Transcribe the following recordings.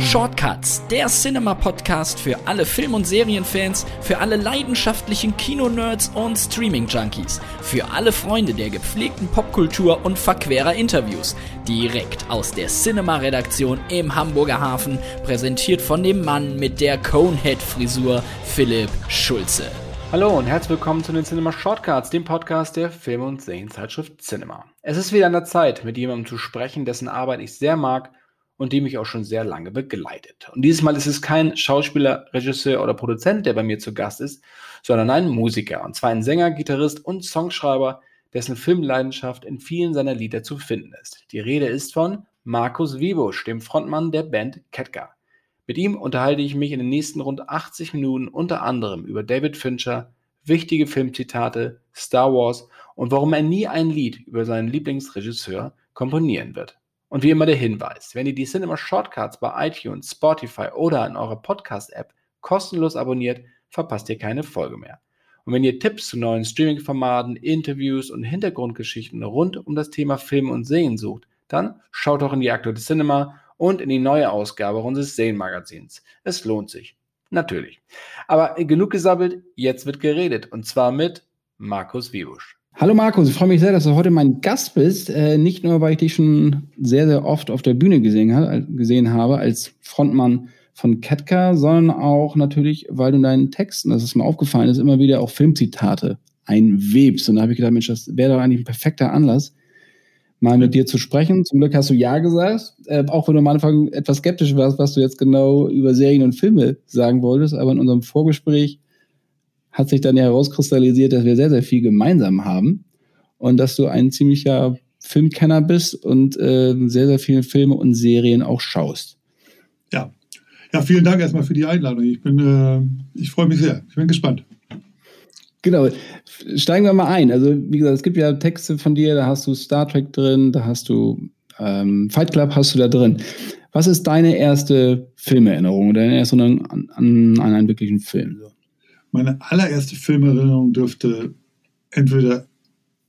Shortcuts, der Cinema-Podcast für alle Film- und Serienfans, für alle leidenschaftlichen Kino-Nerds und Streaming-Junkies, für alle Freunde der gepflegten Popkultur und verquerer Interviews. Direkt aus der Cinema-Redaktion im Hamburger Hafen, präsentiert von dem Mann mit der Conehead-Frisur, Philipp Schulze. Hallo und herzlich willkommen zu den Cinema Shortcuts, dem Podcast der Film- und Serienzeitschrift Cinema. Es ist wieder an der Zeit, mit jemandem zu sprechen, dessen Arbeit ich sehr mag und die mich auch schon sehr lange begleitet. Und dieses Mal ist es kein Schauspieler, Regisseur oder Produzent, der bei mir zu Gast ist, sondern ein Musiker. Und zwar ein Sänger, Gitarrist und Songschreiber, dessen Filmleidenschaft in vielen seiner Lieder zu finden ist. Die Rede ist von Markus Wiebusch, dem Frontmann der Band Ketka. Mit ihm unterhalte ich mich in den nächsten rund 80 Minuten unter anderem über David Fincher, wichtige Filmzitate, Star Wars und warum er nie ein Lied über seinen Lieblingsregisseur komponieren wird. Und wie immer der Hinweis, wenn ihr die Cinema Shortcuts bei iTunes, Spotify oder in eurer Podcast-App kostenlos abonniert, verpasst ihr keine Folge mehr. Und wenn ihr Tipps zu neuen Streaming-Formaten, Interviews und Hintergrundgeschichten rund um das Thema Film und Sehen sucht, dann schaut doch in die aktuelle Cinema und in die neue Ausgabe unseres Sehen-Magazins. Es lohnt sich. Natürlich. Aber genug gesabbelt, jetzt wird geredet. Und zwar mit Markus Wiebusch. Hallo Markus, ich freue mich sehr, dass du heute mein Gast bist. Äh, nicht nur, weil ich dich schon sehr, sehr oft auf der Bühne gesehen, gesehen habe als Frontmann von Ketka, sondern auch natürlich, weil du in deinen Texten, das ist mir aufgefallen ist, immer wieder auch Filmzitate einwebst. Und da habe ich gedacht, Mensch, das wäre doch eigentlich ein perfekter Anlass, mal mit dir zu sprechen. Zum Glück hast du Ja gesagt, äh, auch wenn du am Anfang etwas skeptisch warst, was du jetzt genau über Serien und Filme sagen wolltest. Aber in unserem Vorgespräch hat sich dann ja herauskristallisiert, dass wir sehr, sehr viel gemeinsam haben und dass du ein ziemlicher Filmkenner bist und äh, sehr, sehr viele Filme und Serien auch schaust. Ja. Ja, vielen Dank erstmal für die Einladung. Ich bin, äh, ich freue mich sehr. Ich bin gespannt. Genau. Steigen wir mal ein. Also, wie gesagt, es gibt ja Texte von dir, da hast du Star Trek drin, da hast du ähm, Fight Club hast du da drin. Was ist deine erste Filmerinnerung oder deine erste an, an, an einen wirklichen Film? So? Meine allererste Filmerinnerung dürfte entweder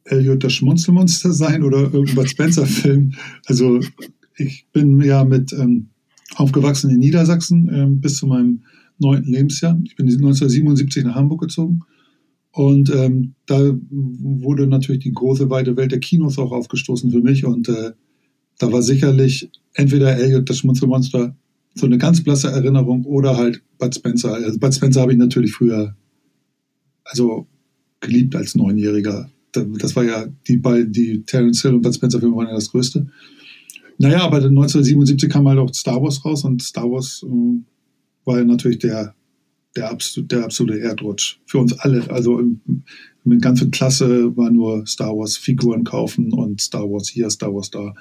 Elliot das Schmunzelmonster sein oder irgendein Spencer-Film. Also ich bin ja mit ähm, aufgewachsen in Niedersachsen ähm, bis zu meinem neunten Lebensjahr. Ich bin 1977 nach Hamburg gezogen. Und ähm, da wurde natürlich die große, weite Welt der Kinos auch aufgestoßen für mich. Und äh, da war sicherlich entweder Elliot das Schmunzelmonster so eine ganz blasse Erinnerung oder halt Bud Spencer. Also Bud Spencer habe ich natürlich früher also geliebt als Neunjähriger. Das war ja die, die Terence Hill und Bud Spencer Filme waren ja das Größte. Naja, aber 1977 kam halt auch Star Wars raus und Star Wars äh, war ja natürlich der, der, der absolute Erdrutsch für uns alle. Also mit ganzer Klasse war nur Star Wars Figuren kaufen und Star Wars hier, Star Wars da.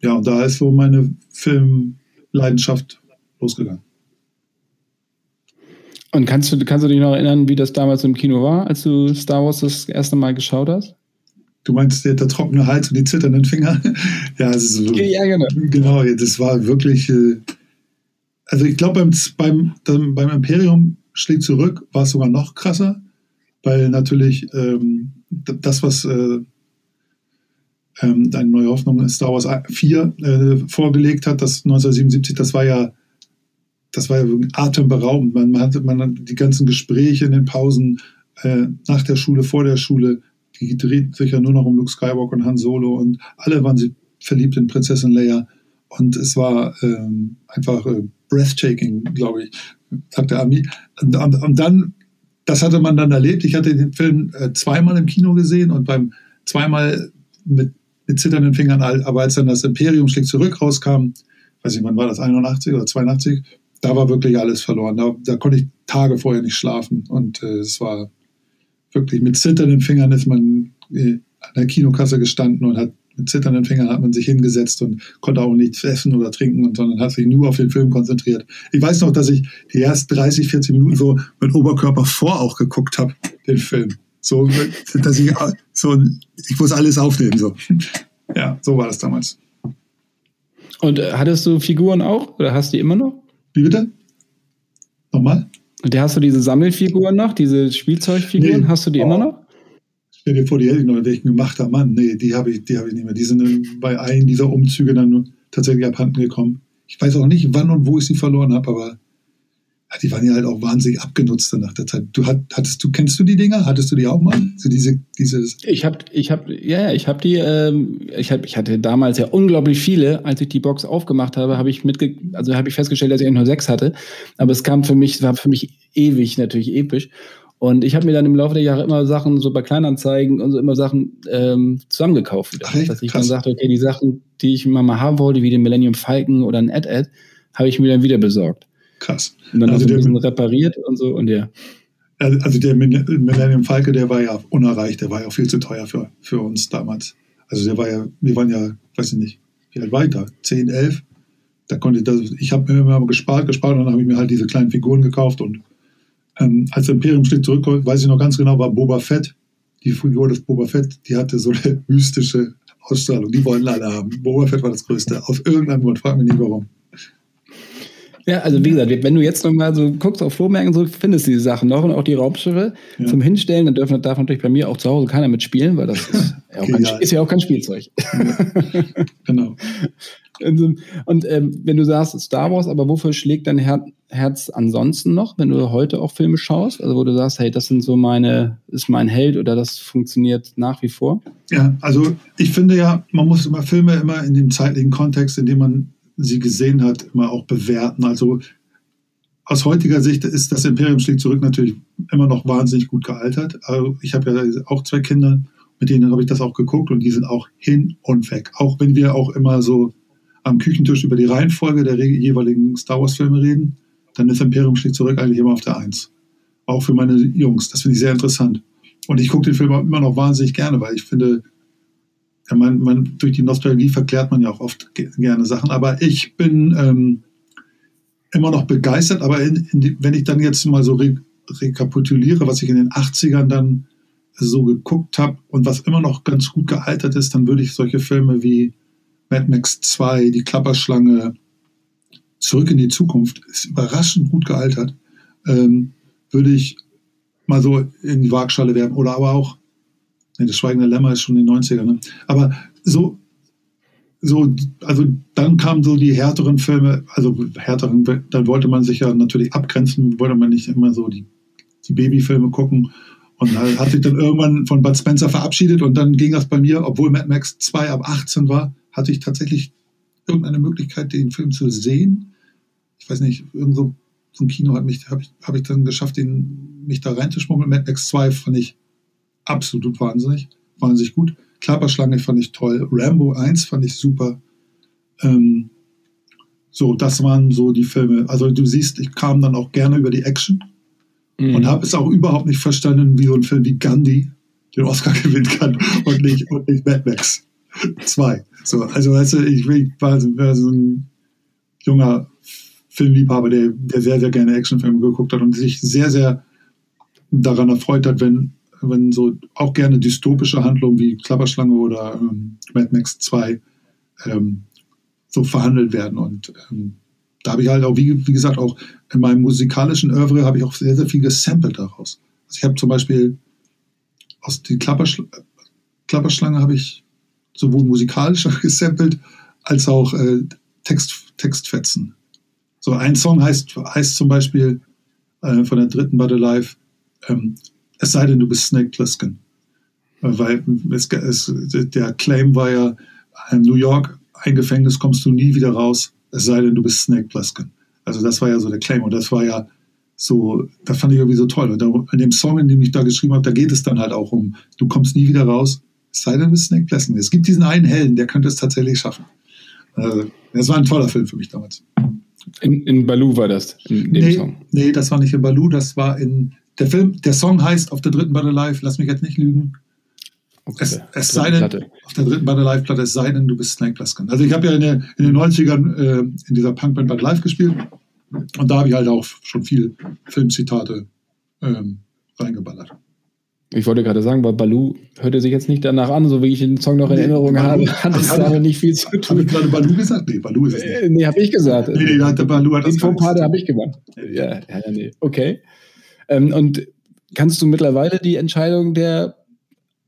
Ja, und da ist so meine Filmleidenschaft losgegangen. Und kannst du, kannst du dich noch erinnern, wie das damals im Kino war, als du Star Wars das erste Mal geschaut hast? Du meinst der, der trockene Hals und die zitternden Finger? ja, also, ja, genau. Genau, das war wirklich. Äh, also ich glaube, beim, beim, beim Imperium schlägt zurück, war es sogar noch krasser, weil natürlich ähm, das, was äh, ähm, eine neue Hoffnung Star Wars 4 äh, vorgelegt hat, das 1977, das war ja das war ja atemberaubend. Man, man hatte man die ganzen Gespräche in den Pausen äh, nach der Schule, vor der Schule, die drehten sich ja nur noch um Luke Skywalker und Han Solo und alle waren sie verliebt in Prinzessin Leia. Und es war ähm, einfach äh, breathtaking, glaube ich, sagt der Ami. Und, und, und, dann, das hatte man dann erlebt. Ich hatte den Film äh, zweimal im Kino gesehen und beim zweimal mit, mit zitternden Fingern, aber als dann das Imperium schlägt zurück rauskam, weiß ich, wann war das, 81 oder 82, da war wirklich alles verloren. Da, da konnte ich Tage vorher nicht schlafen. Und äh, es war wirklich mit zitternden Fingern ist man äh, an der Kinokasse gestanden und hat mit zitternden Fingern hat man sich hingesetzt und konnte auch nichts essen oder trinken, und, sondern hat sich nur auf den Film konzentriert. Ich weiß noch, dass ich die ersten 30, 40 Minuten so mit Oberkörper vor auch geguckt habe, den Film. So, dass ich so, ich muss alles aufnehmen. So. Ja, so war das damals. Und äh, hattest du Figuren auch oder hast du die immer noch? Wie bitte? Nochmal? Und hast du diese Sammelfiguren noch, diese Spielzeugfiguren, nee. hast du die oh. immer noch? Stell dir vor, die hätte ich noch, wäre ich ein gemachter Mann. Nee, die habe ich, hab ich nicht mehr. Die sind bei einem dieser Umzüge dann tatsächlich abhanden gekommen. Ich weiß auch nicht, wann und wo ich sie verloren habe, aber die waren ja halt auch wahnsinnig abgenutzt nach der Zeit. Du hattest du kennst du die Dinger? Hattest du die auch mal? So diese dieses Ich habe ich habe ja, ich habe die ähm, ich habe ich hatte damals ja unglaublich viele, als ich die Box aufgemacht habe, habe ich mitge also habe ich festgestellt, dass ich nur sechs hatte, aber es kam für mich war für mich ewig natürlich episch. Und ich habe mir dann im Laufe der Jahre immer Sachen, so bei Kleinanzeigen und so immer Sachen ähm, zusammengekauft. Wieder. Ach, dass ich Krass. dann sagte, okay, die Sachen, die ich immer mal haben wollte, wie den Millennium Falcon oder ein Ad-Ad, habe ich mir dann wieder besorgt. Krass. Und dann also ein bisschen repariert und so und ja. Also der Millennium Falke, der war ja unerreicht, der war ja viel zu teuer für, für uns damals. Also der war ja, wir waren ja, weiß ich nicht, wie alt da? 10, 11? Da konnte ich das, ich habe mir immer gespart, gespart und dann habe ich mir halt diese kleinen Figuren gekauft und ähm, als Imperium steht zurückkommt, weiß ich noch ganz genau, war Boba Fett, die Figur des Boba Fett, die hatte so eine mystische Ausstrahlung. Die wollten alle haben. Boba Fett war das Größte. Auf irgendeinem Grund, frag mich nicht warum. Ja, also wie gesagt, wenn du jetzt noch mal so guckst auf Flohmärkten, so findest du die Sachen noch und auch die Raumschiffe ja. zum Hinstellen, dann dürfen, darf natürlich bei mir auch zu Hause keiner mitspielen, weil das ist, ja, okay, kein, ist ja auch kein Spielzeug. genau. Und, und ähm, wenn du sagst Star Wars, aber wofür schlägt dein Her Herz ansonsten noch, wenn du heute auch Filme schaust? Also wo du sagst, hey, das sind so meine, ist mein Held oder das funktioniert nach wie vor? Ja, also ich finde ja, man muss immer Filme immer in dem zeitlichen Kontext, in dem man sie gesehen hat, immer auch bewerten. Also aus heutiger Sicht ist das Imperium schlägt zurück natürlich immer noch wahnsinnig gut gealtert. Also ich habe ja auch zwei Kinder, mit denen habe ich das auch geguckt und die sind auch hin und weg. Auch wenn wir auch immer so am Küchentisch über die Reihenfolge der jeweiligen Star Wars-Filme reden, dann ist Imperium schlägt zurück eigentlich immer auf der Eins. Auch für meine Jungs. Das finde ich sehr interessant. Und ich gucke den Film immer noch wahnsinnig gerne, weil ich finde, ja, man, man, durch die Nostalgie verklärt man ja auch oft gerne Sachen. Aber ich bin ähm, immer noch begeistert. Aber in, in die, wenn ich dann jetzt mal so re rekapituliere, was ich in den 80ern dann so geguckt habe und was immer noch ganz gut gealtert ist, dann würde ich solche Filme wie Mad Max 2, Die Klapperschlange, Zurück in die Zukunft, ist überraschend gut gealtert, ähm, würde ich mal so in die Waagschale werfen. Oder aber auch Nee, das Schweigende Lämmer ist schon in den 90ern. Ne? Aber so, so, also dann kamen so die härteren Filme, also härteren, dann wollte man sich ja natürlich abgrenzen, wollte man nicht immer so die, die Babyfilme gucken. Und da hat sich dann irgendwann von Bud Spencer verabschiedet und dann ging das bei mir, obwohl Mad Max 2 ab 18 war, hatte ich tatsächlich irgendeine Möglichkeit, den Film zu sehen. Ich weiß nicht, irgend so, so ein Kino hat mich, habe ich, hab ich dann geschafft, den, mich da reinzuschmuggeln. Mad Max 2 fand ich absolut wahnsinnig, wahnsinnig gut. Klapperschlange fand ich toll. Rambo 1 fand ich super. Ähm, so, das waren so die Filme. Also du siehst, ich kam dann auch gerne über die Action mhm. und habe es auch überhaupt nicht verstanden, wie so ein Film wie Gandhi den Oscar gewinnen kann und nicht, und nicht Mad Max 2. So, also weißt du, ich, ich war, war so ein junger Filmliebhaber, der, der sehr, sehr gerne Actionfilme geguckt hat und sich sehr, sehr daran erfreut hat, wenn wenn so auch gerne dystopische Handlungen wie Klapperschlange oder ähm, Mad Max 2 ähm, so verhandelt werden. Und ähm, da habe ich halt auch, wie, wie gesagt, auch in meinem musikalischen Oeuvre habe ich auch sehr, sehr viel gesampelt daraus. Also ich habe zum Beispiel aus die Klapperschl Klapperschlange habe ich sowohl musikalisch gesampelt als auch äh, Text, Textfetzen. So ein Song heißt, heißt zum Beispiel äh, von der dritten Battle Life ähm, es sei denn, du bist Snake Plissken. Weil es, es, der Claim war ja, in New York, ein Gefängnis kommst du nie wieder raus, es sei denn, du bist Snake Plissken. Also das war ja so der Claim und das war ja so, das fand ich irgendwie so toll. Und in dem Song, in dem ich da geschrieben habe, da geht es dann halt auch um, du kommst nie wieder raus, es sei denn, du bist Snake Plissken. Es gibt diesen einen Helden, der könnte es tatsächlich schaffen. Also, das war ein toller Film für mich damals. In, in Baloo war das, in dem nee, Song? Nee, das war nicht in Baloo, das war in der Film, der Song heißt auf der dritten Battle Live, lass mich jetzt nicht lügen. Okay, es, es sei denn, auf der dritten Battle Live Platte, es sei denn, du bist Snake Plissken. Also ich habe ja in, der, in, den 90ern äh, in dieser Punkband Battle Live gespielt und da habe ich halt auch schon viel Filmzitate ähm, reingeballert. Ich wollte gerade sagen, weil Baloo hörte sich jetzt nicht danach an, so wie ich den Song noch in nee, Erinnerung Baloo, habe, hat es damit nicht viel zu tun. Habe ich gerade Baloo gesagt? Nee, Baloo ist es nicht. Nee, habe ich gesagt. Nee, nee, der Baloo hat das Den Part habe ich gemacht. Ja, ja, nee. Okay. Ähm, und kannst du mittlerweile die Entscheidung der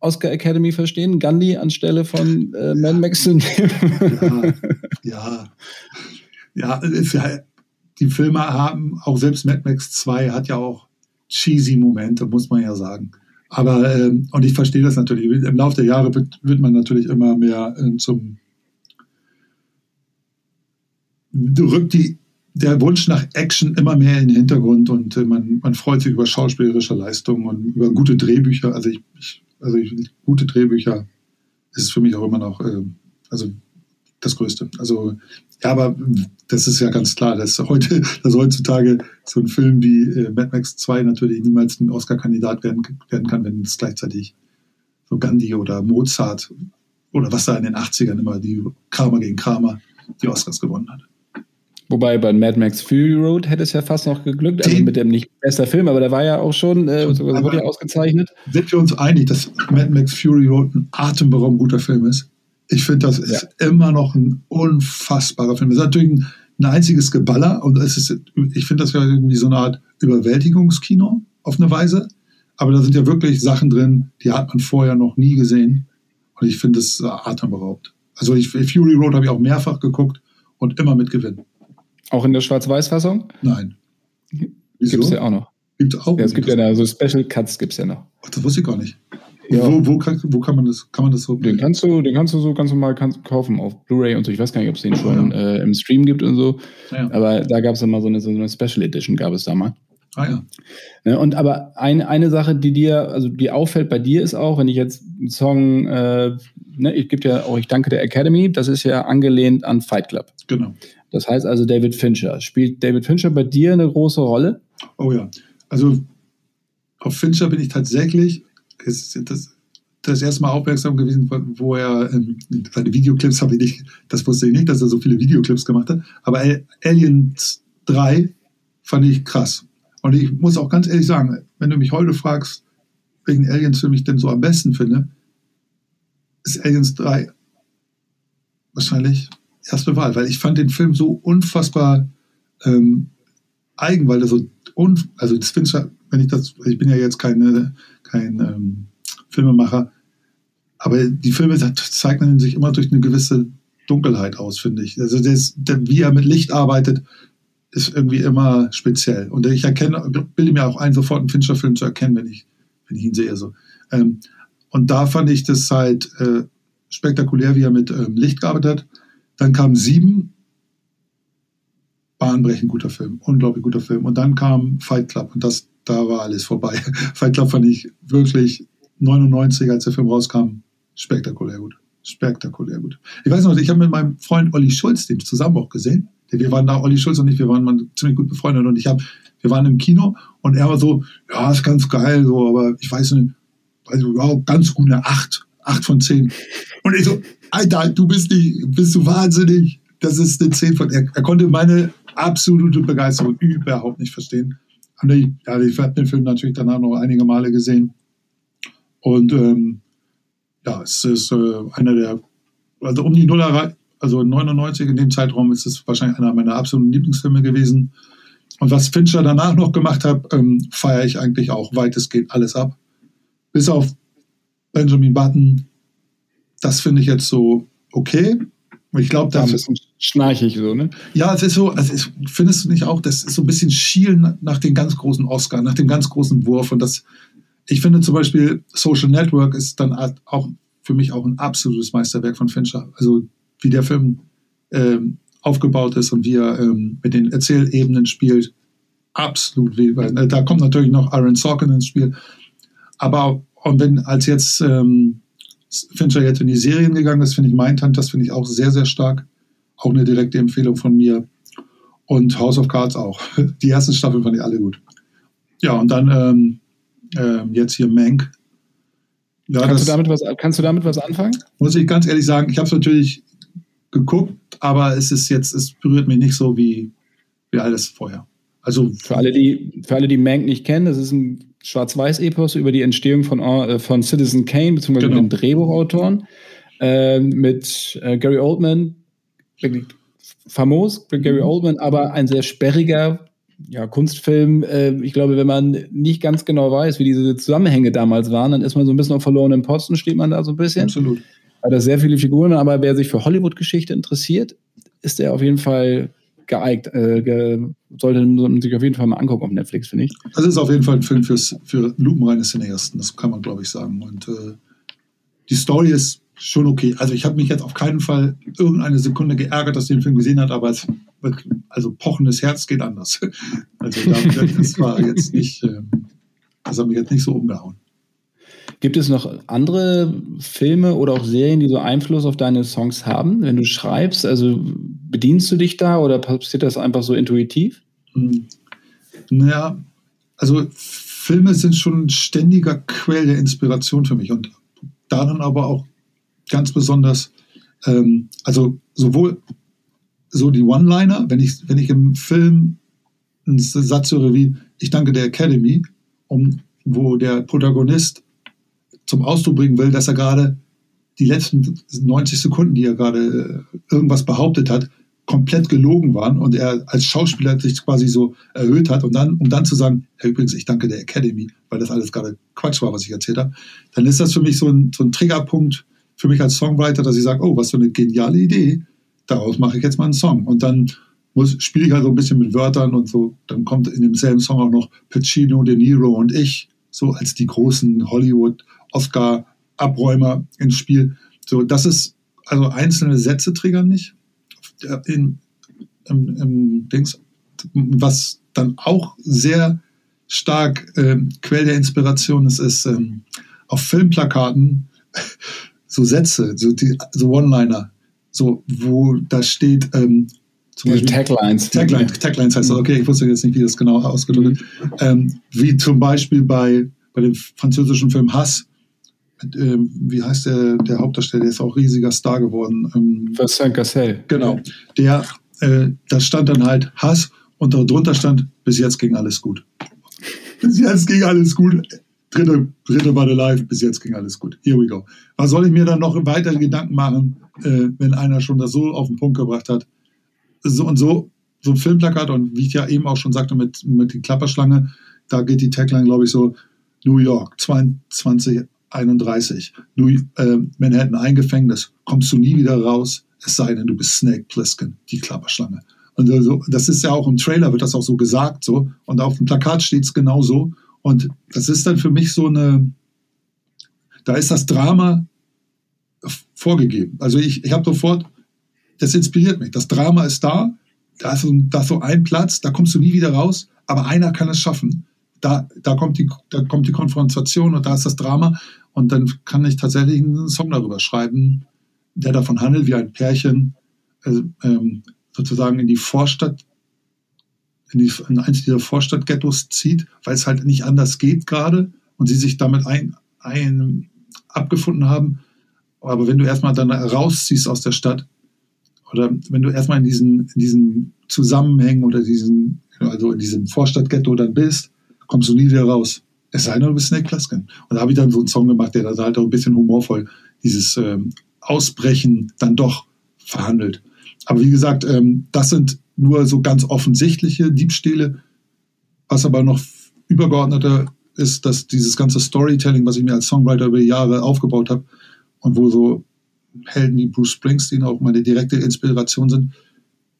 Oscar Academy verstehen, Gandhi anstelle von äh, Mad Max zu nehmen? Ja, ja. ja, ist ja, die Filme haben, auch selbst Mad Max 2 hat ja auch cheesy Momente, muss man ja sagen. Aber, ähm, und ich verstehe das natürlich, im Laufe der Jahre wird, wird man natürlich immer mehr äh, zum, rückt die, der Wunsch nach Action immer mehr in den Hintergrund und äh, man, man freut sich über schauspielerische Leistungen und über gute Drehbücher. Also ich, ich also ich, gute Drehbücher ist für mich auch immer noch, äh, also das Größte. Also ja, aber das ist ja ganz klar, dass heute, dass heutzutage so ein Film wie äh, Mad Max 2 natürlich niemals ein Oscar-Kandidat werden, werden kann, wenn es gleichzeitig so Gandhi oder Mozart oder was da in den 80ern immer die Kramer gegen Kramer die Oscars gewonnen hat. Wobei bei Mad Max Fury Road hätte es ja fast noch geglückt, also mit dem nicht bester Film, aber der war ja auch schon, äh, sogar wurde ja ausgezeichnet. Sind wir uns einig, dass Mad Max Fury Road ein atemberaubend guter Film ist? Ich finde, das ist ja. immer noch ein unfassbarer Film. Es ist natürlich ein, ein einziges Geballer und es ist, ich finde das ja irgendwie so eine Art Überwältigungskino auf eine Weise. Aber da sind ja wirklich Sachen drin, die hat man vorher noch nie gesehen. Und ich finde es atemberaubend. Also ich, Fury Road habe ich auch mehrfach geguckt und immer mit Gewinn. Auch in der Schwarz-Weiß-Fassung? Nein. Gibt es ja auch noch. Gibt auch ja, es gibt ja da so Special Cuts gibt es ja noch. Ach, das wusste ich gar nicht. Ja. Wo, wo, kann, wo kann man das, kann man das so? Den kannst du, den kannst du so ganz normal kaufen auf Blu-ray und so. Ich weiß gar nicht, ob es den schon ja. äh, im Stream gibt und so. Ja. Aber da gab es immer so eine, so eine Special Edition, gab es da mal. Ah ja. Ne, und aber eine, eine Sache, die dir, also die auffällt bei dir, ist auch, wenn ich jetzt einen Song, äh, ne, ich gebe ja auch, ich danke der Academy, das ist ja angelehnt an Fight Club. Genau. Das heißt also David Fincher. Spielt David Fincher bei dir eine große Rolle? Oh ja. Also auf Fincher bin ich tatsächlich, das, das erste Mal aufmerksam gewesen, wo er ähm, seine Videoclips habe ich nicht, das wusste ich nicht, dass er so viele Videoclips gemacht hat. Aber Aliens 3 fand ich krass. Und ich muss auch ganz ehrlich sagen, wenn du mich heute fragst, welchen Aliens-Film ich denn so am besten finde, ist Aliens 3 wahrscheinlich erste Wahl, weil ich fand den Film so unfassbar ähm, eigen, weil er so, un, also das finde wenn ich das, ich bin ja jetzt keine, kein ähm, Filmemacher, aber die Filme zeichnen sich immer durch eine gewisse Dunkelheit aus, finde ich. Also das, der, wie er mit Licht arbeitet, ist irgendwie immer speziell. Und ich erkenne, bilde mir auch ein, sofort einen Fincher-Film zu erkennen, wenn ich, wenn ich ihn sehe. So. Ähm, und da fand ich das halt äh, spektakulär, wie er mit ähm, Licht gearbeitet hat. Dann kam Sieben, bahnbrechend guter Film, unglaublich guter Film. Und dann kam Fight Club und das, da war alles vorbei. Fight Club fand ich wirklich 99, als der Film rauskam, spektakulär gut. Spektakulär gut. Ich weiß noch, ich habe mit meinem Freund Olli Schulz den zusammen auch gesehen. Wir waren da, Olli Schulz und ich, wir waren ziemlich gut befreundet und ich habe, wir waren im Kino und er war so, ja, ist ganz geil, so, aber ich weiß nicht, also ja, ganz gut eine 8, 8 von 10. Und ich so, Alter, du bist nicht, bist du wahnsinnig. Das ist eine 10 von. Er, er konnte meine absolute Begeisterung überhaupt nicht verstehen. Und ich, ja, ich habe den Film natürlich danach noch einige Male gesehen. Und ähm, ja, es ist äh, einer der, also um die Nuller, also 99 in dem Zeitraum ist es wahrscheinlich einer meiner absoluten Lieblingsfilme gewesen. Und was Fincher danach noch gemacht hat, ähm, feiere ich eigentlich auch weitestgehend alles ab. Bis auf Benjamin Button, das finde ich jetzt so okay. Ich glaube, da. Ein bisschen schnarchig so, ne? Ja, es ist so, also ist, findest du nicht auch, das ist so ein bisschen Schielen nach dem ganz großen Oscar, nach dem ganz großen Wurf. Und das, ich finde zum Beispiel Social Network ist dann auch für mich auch ein absolutes Meisterwerk von Fincher. Also wie der Film ähm, aufgebaut ist und wie er ähm, mit den Erzählebenen spielt. Absolut. Da kommt natürlich noch Aaron Sorkin ins Spiel. Aber und wenn als jetzt ähm, Fincher jetzt in die Serien gegangen ist, finde ich Mindhunt, das finde ich auch sehr, sehr stark. Auch eine direkte Empfehlung von mir. Und House of Cards auch. Die ersten Staffeln fand ich alle gut. Ja, und dann ähm, äh, jetzt hier Mank. Ja, kannst, das, du damit was, kannst du damit was anfangen? Muss ich ganz ehrlich sagen, ich habe es natürlich geguckt, aber es ist jetzt, es berührt mich nicht so wie, wie alles vorher. Also für alle, die, für alle, die Mank nicht kennen, das ist ein Schwarz-Weiß-Epos über die Entstehung von, äh, von Citizen Kane, beziehungsweise genau. mit den Drehbuchautoren, äh, mit äh, Gary Oldman, famos, Gary mhm. Oldman, aber ein sehr sperriger ja, Kunstfilm. Äh, ich glaube, wenn man nicht ganz genau weiß, wie diese Zusammenhänge damals waren, dann ist man so ein bisschen auf verlorenen Posten, steht man da so ein bisschen. Absolut. Hat er sehr viele Figuren, aber wer sich für Hollywood-Geschichte interessiert, ist er auf jeden Fall geeignet. Äh, ge sollte man sich auf jeden Fall mal angucken auf Netflix, finde ich. Das ist auf jeden Fall ein Film fürs, für lupenreine Cineasten, das kann man, glaube ich, sagen. Und äh, die Story ist schon okay. Also ich habe mich jetzt auf keinen Fall irgendeine Sekunde geärgert, dass ich den Film gesehen hat, aber es also pochendes Herz geht anders. Also das war jetzt nicht, ähm, das hat mich jetzt nicht so umgehauen. Gibt es noch andere Filme oder auch Serien, die so Einfluss auf deine Songs haben, wenn du schreibst? Also bedienst du dich da oder passiert das einfach so intuitiv? Hm. Naja, also Filme sind schon ein ständiger Quell der Inspiration für mich und darin aber auch ganz besonders, ähm, also sowohl so die One-Liner, wenn ich, wenn ich im Film einen Satz höre wie Ich danke der Academy, um, wo der Protagonist zum Ausdruck bringen will, dass er gerade die letzten 90 Sekunden, die er gerade äh, irgendwas behauptet hat, komplett gelogen waren und er als Schauspieler sich quasi so erhöht hat und dann, um dann zu sagen, ja, übrigens, ich danke der Academy, weil das alles gerade Quatsch war, was ich erzählt habe, dann ist das für mich so ein, so ein Triggerpunkt für mich als Songwriter, dass ich sage, oh, was für eine geniale Idee, daraus mache ich jetzt mal einen Song. Und dann spiele ich halt so ein bisschen mit Wörtern und so, dann kommt in demselben Song auch noch Pacino, De Niro und ich, so als die großen Hollywood-Oscar-Abräumer ins Spiel. So, das ist, also einzelne Sätze triggern mich in, im, im Dings, was dann auch sehr stark äh, Quell der Inspiration ist, ist ähm, auf Filmplakaten so Sätze, so, die, so One-Liner, so, wo da steht, ähm, zum Beispiel, Taglines. Taglines, Taglines heißt das, okay, ich wusste jetzt nicht, wie das genau ausgedrückt wird. Ähm, wie zum Beispiel bei, bei dem französischen Film Hass, ähm, wie heißt der, der Hauptdarsteller, der ist auch riesiger Star geworden. Ähm, Vincent Cassel. Genau. Der, äh, da stand dann halt Hass und darunter stand, bis jetzt ging alles gut. Bis jetzt ging alles gut dritte, dritte Bade live, bis jetzt ging alles gut. Here we go. Was soll ich mir dann noch weiter Gedanken machen, äh, wenn einer schon das so auf den Punkt gebracht hat? So und so, so ein Filmplakat und wie ich ja eben auch schon sagte mit, mit der Klapperschlange, da geht die Tagline, glaube ich, so New York 2031, New, äh, Manhattan ein Gefängnis, kommst du nie wieder raus, es sei denn, du bist Snake Plissken, die Klapperschlange. Und so, das ist ja auch im Trailer, wird das auch so gesagt, so. Und auf dem Plakat steht es genauso. Und das ist dann für mich so eine, da ist das Drama vorgegeben. Also ich, ich habe sofort, das inspiriert mich. Das Drama ist da, da ist, da ist so ein Platz, da kommst du nie wieder raus, aber einer kann es schaffen. Da, da, kommt die, da kommt die Konfrontation und da ist das Drama. Und dann kann ich tatsächlich einen Song darüber schreiben, der davon handelt, wie ein Pärchen äh, ähm, sozusagen in die Vorstadt in, die, in eins dieser Vorstadtghettos zieht, weil es halt nicht anders geht gerade und sie sich damit ein, ein, abgefunden haben. Aber wenn du erstmal dann rausziehst aus der Stadt oder wenn du erstmal in diesen, in diesen Zusammenhängen oder diesen, also in diesem Vorstadtghetto dann bist, kommst du nie wieder raus. Es sei du bist Snake Plissken. Und da habe ich dann so einen Song gemacht, der da halt auch ein bisschen humorvoll dieses ähm, Ausbrechen dann doch verhandelt. Aber wie gesagt, ähm, das sind nur so ganz offensichtliche Diebstähle. Was aber noch übergeordneter ist, dass dieses ganze Storytelling, was ich mir als Songwriter über die Jahre aufgebaut habe und wo so Helden wie Bruce Springsteen auch meine direkte Inspiration sind,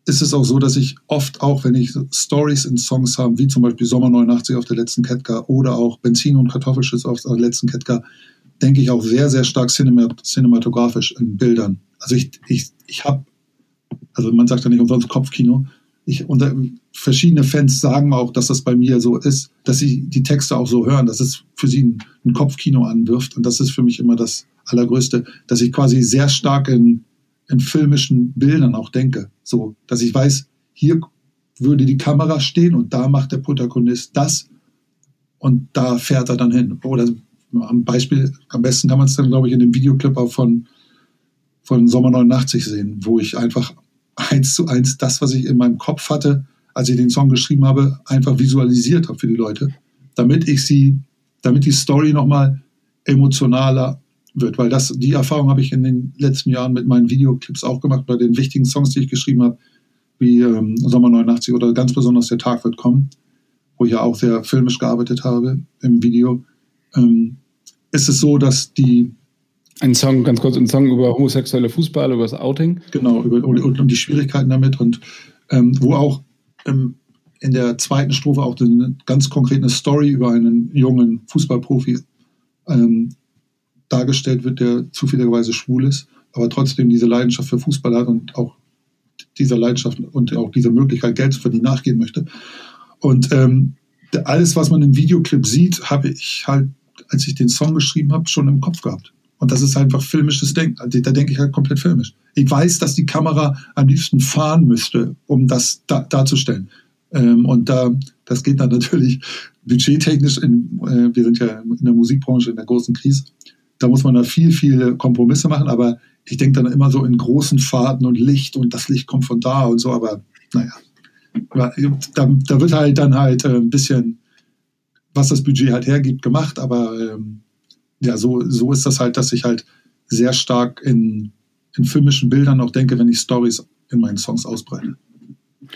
ist es auch so, dass ich oft auch, wenn ich Stories in Songs habe, wie zum Beispiel Sommer 89 auf der letzten Ketka oder auch Benzin und Kartoffelschiss auf der letzten Ketka, denke ich auch sehr, sehr stark cinematografisch in Bildern. Also ich, ich, ich habe also man sagt ja nicht umsonst Kopfkino. Ich, und verschiedene Fans sagen auch, dass das bei mir so ist, dass sie die Texte auch so hören, dass es für sie ein, ein Kopfkino anwirft. Und das ist für mich immer das Allergrößte, dass ich quasi sehr stark in, in filmischen Bildern auch denke. So, dass ich weiß, hier würde die Kamera stehen und da macht der Protagonist das und da fährt er dann hin. Oder am Beispiel, am besten kann man es dann, glaube ich, in dem Videoclip auch von, von Sommer 89 sehen, wo ich einfach eins zu eins das, was ich in meinem Kopf hatte, als ich den Song geschrieben habe, einfach visualisiert habe für die Leute, damit ich sie, damit die Story nochmal emotionaler wird, weil das, die Erfahrung habe ich in den letzten Jahren mit meinen Videoclips auch gemacht, bei den wichtigen Songs, die ich geschrieben habe, wie ähm, Sommer 89 oder ganz besonders Der Tag wird kommen, wo ich ja auch sehr filmisch gearbeitet habe im Video, ähm, ist es so, dass die ein Song, ganz kurz, ein Song über homosexuelle Fußball, über das Outing. Genau, über, und, und die Schwierigkeiten damit. Und ähm, wo auch ähm, in der zweiten Strophe auch eine ganz konkrete Story über einen jungen Fußballprofi ähm, dargestellt wird, der zufälligerweise schwul ist, aber trotzdem diese Leidenschaft für Fußball hat und auch dieser Leidenschaft und auch dieser Möglichkeit, Geld zu verdienen, nachgehen möchte. Und ähm, alles, was man im Videoclip sieht, habe ich halt, als ich den Song geschrieben habe, schon im Kopf gehabt. Und das ist einfach filmisches Denken. Also, da denke ich halt komplett filmisch. Ich weiß, dass die Kamera am liebsten fahren müsste, um das da, darzustellen. Ähm, und da, das geht dann natürlich budgettechnisch. In, äh, wir sind ja in der Musikbranche in der großen Krise. Da muss man da viel, viele Kompromisse machen. Aber ich denke dann immer so in großen Fahrten und Licht und das Licht kommt von da und so. Aber naja, da, da wird halt dann halt äh, ein bisschen, was das Budget halt hergibt, gemacht. Aber ähm, ja, so, so ist das halt, dass ich halt sehr stark in, in filmischen Bildern auch denke, wenn ich Stories in meinen Songs ausbreite.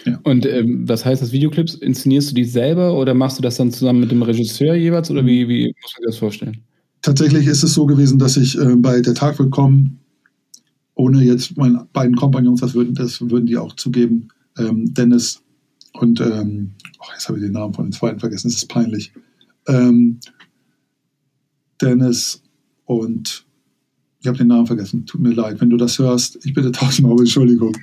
Ja. Und ähm, was heißt das Videoclips? Inszenierst du die selber oder machst du das dann zusammen mit dem Regisseur jeweils oder wie, wie muss man das vorstellen? Tatsächlich ist es so gewesen, dass ich äh, bei Der Tag wird kommen, ohne jetzt meinen beiden Kompagnons, das würden, das würden die auch zugeben, ähm, Dennis und, ähm, oh, jetzt habe ich den Namen von den zweiten vergessen, das ist peinlich. Ähm, Dennis und ich habe den Namen vergessen, tut mir leid, wenn du das hörst, ich bitte tausendmal um Entschuldigung.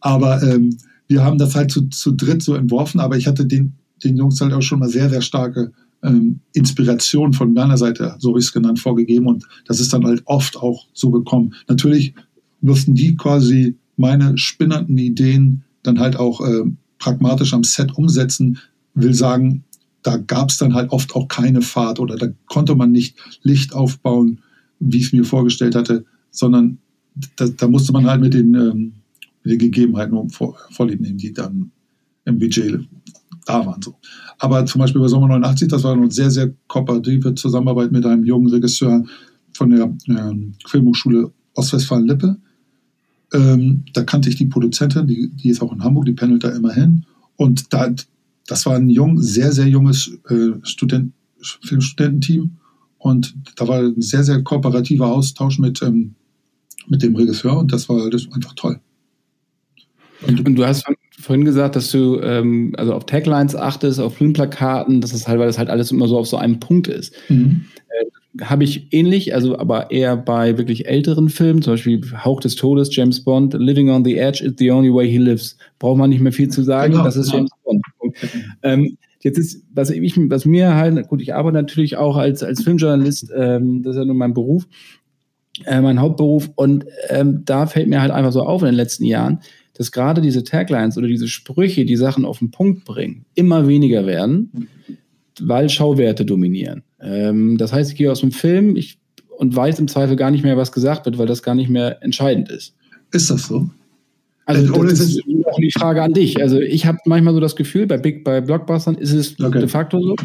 Aber ähm, wir haben das halt zu, zu dritt so entworfen, aber ich hatte den, den Jungs halt auch schon mal sehr, sehr starke ähm, Inspiration von meiner Seite, so wie es genannt, vorgegeben und das ist dann halt oft auch so gekommen. Natürlich mussten die quasi meine spinnernden Ideen dann halt auch äh, pragmatisch am Set umsetzen, will sagen, da gab es dann halt oft auch keine Fahrt oder da konnte man nicht Licht aufbauen, wie ich es mir vorgestellt hatte, sondern da, da musste man halt mit den ähm, die Gegebenheiten vor, vorlieb nehmen, die dann im Budget da waren. So. Aber zum Beispiel bei Sommer 89, das war eine sehr, sehr kooperative Zusammenarbeit mit einem jungen Regisseur von der ähm, Filmhochschule Ostwestfalen-Lippe. Ähm, da kannte ich die Produzentin, die, die ist auch in Hamburg, die pendelt da immer hin. Und da, das war ein jung, sehr, sehr junges äh, Student, Filmstudententeam. Und da war ein sehr, sehr kooperativer Austausch mit, ähm, mit dem Regisseur und das war das einfach toll. Und, du hast vorhin gesagt, dass du ähm, also auf Taglines achtest, auf Filmplakaten, dass das halt, weil das halt alles immer so auf so einem Punkt ist. Mhm. Äh, Habe ich ähnlich, also aber eher bei wirklich älteren Filmen, zum Beispiel Hauch des Todes, James Bond, Living on the Edge is the only way he lives. Braucht man nicht mehr viel zu sagen, genau, das ist genau. James Bond. Ähm, jetzt ist, was, ich, was mir halt, gut, ich arbeite natürlich auch als, als Filmjournalist, ähm, das ist ja nur mein Beruf, äh, mein Hauptberuf, und ähm, da fällt mir halt einfach so auf in den letzten Jahren, dass gerade diese Taglines oder diese Sprüche, die Sachen auf den Punkt bringen, immer weniger werden, weil Schauwerte dominieren. Ähm, das heißt, ich gehe aus dem Film ich, und weiß im Zweifel gar nicht mehr, was gesagt wird, weil das gar nicht mehr entscheidend ist. Ist das so? Also äh, das ist auch die Frage an dich. Also ich habe manchmal so das Gefühl, bei Big, bei Blockbustern ist es okay. de facto so.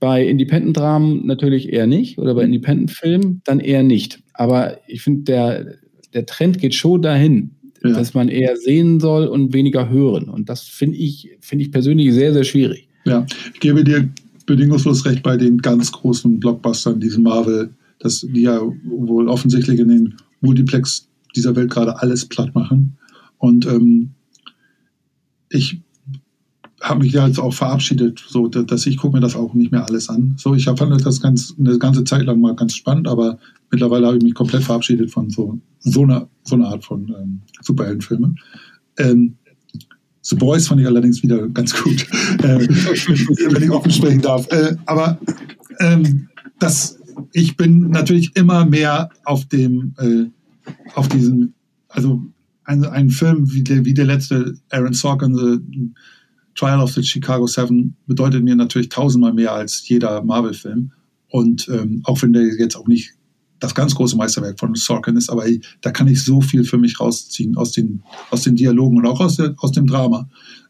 Bei Independent-Dramen natürlich eher nicht oder bei Independent-Filmen dann eher nicht. Aber ich finde, der, der Trend geht schon dahin, ja. dass man eher sehen soll und weniger hören. Und das finde ich, finde ich persönlich sehr, sehr schwierig. Ja, ich gebe dir bedingungslos recht bei den ganz großen Blockbustern, diesen Marvel, dass die ja wohl offensichtlich in den Multiplex dieser Welt gerade alles platt machen. Und ähm, ich habe mich ja jetzt auch verabschiedet, so dass ich gucke mir das auch nicht mehr alles an. So, ich fand das ganz eine ganze Zeit lang mal ganz spannend, aber mittlerweile habe ich mich komplett verabschiedet von so, so, einer, so einer Art von ähm, Superheldenfilmen. Ähm, The Boys fand ich allerdings wieder ganz gut, äh, wenn ich offen sprechen darf. Äh, aber ähm, das, ich bin natürlich immer mehr auf dem, äh, auf diesen, also ein, ein Film wie der, wie der letzte Aaron Sorkin, The Trial of the Chicago Seven, bedeutet mir natürlich tausendmal mehr als jeder Marvel-Film. Und ähm, auch wenn der jetzt auch nicht das ganz große Meisterwerk von Sorkin ist, aber da kann ich so viel für mich rausziehen aus den, aus den Dialogen und auch aus, der, aus dem Drama.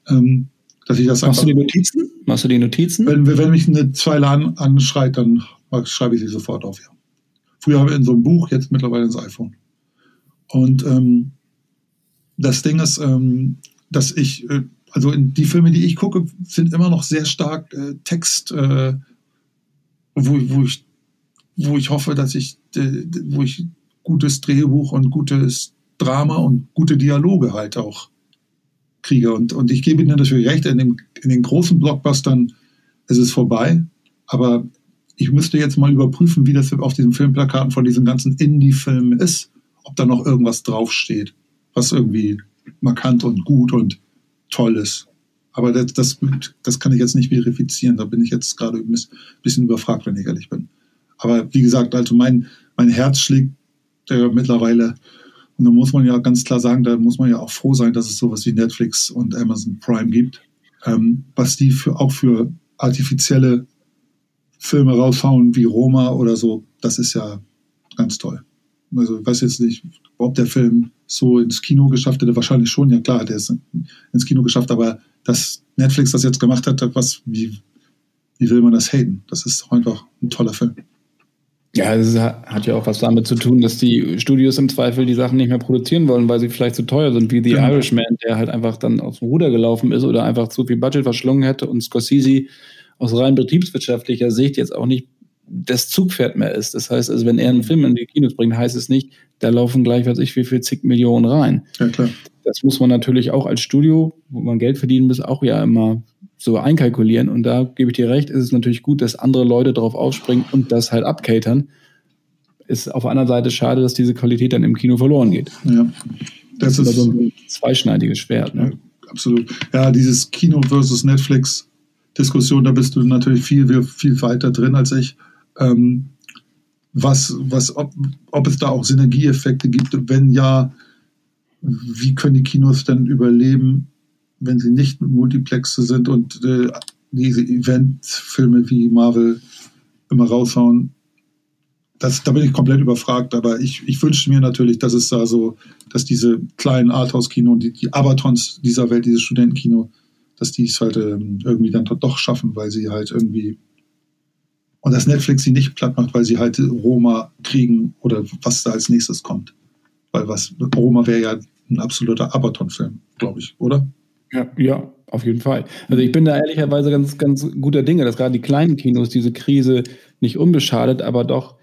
Ähm, dass ich das Machst du die Notizen? Machst du die Notizen? Wenn, wenn mich eine Zeile an, anschreit, dann schreibe ich sie sofort auf, ja. Früher habe ich in so einem Buch, jetzt mittlerweile ins iPhone. Und ähm, das Ding ist, ähm, dass ich, äh, also die Filme, die ich gucke, sind immer noch sehr stark äh, Text, äh, wo, wo ich wo ich hoffe, dass ich, wo ich gutes Drehbuch und gutes Drama und gute Dialoge halt auch kriege. Und, und ich gebe Ihnen natürlich recht, in, dem, in den großen Blockbustern ist es vorbei. Aber ich müsste jetzt mal überprüfen, wie das auf diesen Filmplakaten von diesen ganzen Indie-Filmen ist, ob da noch irgendwas draufsteht, was irgendwie markant und gut und toll ist. Aber das, das, das kann ich jetzt nicht verifizieren. Da bin ich jetzt gerade ein bisschen überfragt, wenn ich ehrlich bin. Aber wie gesagt, also mein, mein Herz schlägt äh, mittlerweile. Und da muss man ja ganz klar sagen, da muss man ja auch froh sein, dass es sowas wie Netflix und Amazon Prime gibt, ähm, was die für, auch für artifizielle Filme raushauen wie Roma oder so. Das ist ja ganz toll. Also ich weiß jetzt nicht, ob der Film so ins Kino geschafft hätte. Wahrscheinlich schon, ja klar, der ist ins Kino geschafft, aber dass Netflix das jetzt gemacht hat, was, wie, wie will man das haten? Das ist einfach ein toller Film. Ja, es hat ja auch was damit zu tun, dass die Studios im Zweifel die Sachen nicht mehr produzieren wollen, weil sie vielleicht zu teuer sind, wie The genau. Irishman, der halt einfach dann aus dem Ruder gelaufen ist oder einfach zu viel Budget verschlungen hätte und Scorsese aus rein betriebswirtschaftlicher Sicht jetzt auch nicht das Zugpferd mehr ist. Das heißt, also wenn er einen Film in die Kinos bringt, heißt es nicht, da laufen gleich, weiß ich, wie viel zig Millionen rein. Ja, klar. Das muss man natürlich auch als Studio, wo man Geld verdienen muss, auch ja immer so einkalkulieren. Und da gebe ich dir recht, ist es natürlich gut, dass andere Leute darauf aufspringen und das halt abcatern. Ist auf der anderen Seite schade, dass diese Qualität dann im Kino verloren geht. Ja, das, das ist so ein zweischneidiges Schwert. Ne? Ja, absolut. Ja, dieses Kino versus Netflix Diskussion, da bist du natürlich viel, viel weiter drin als ich. Ähm, was, was, ob, ob es da auch Synergieeffekte gibt, wenn ja, wie können die Kinos denn überleben, wenn sie nicht Multiplexe sind und äh, diese Eventfilme wie Marvel immer raushauen? Das, da bin ich komplett überfragt, aber ich, ich wünschte mir natürlich, dass es da so, dass diese kleinen Arthouse-Kino die, die Abatons dieser Welt, dieses Studentenkino, dass die es halt ähm, irgendwie dann doch schaffen, weil sie halt irgendwie und dass Netflix sie nicht platt macht, weil sie halt Roma kriegen oder was da als nächstes kommt. Weil was Roma wäre ja ein absoluter Abaton-Film, glaube ich, oder? Ja, ja, auf jeden Fall. Also ich bin da ehrlicherweise ganz, ganz guter Dinge, dass gerade die kleinen Kinos diese Krise nicht unbeschadet, aber doch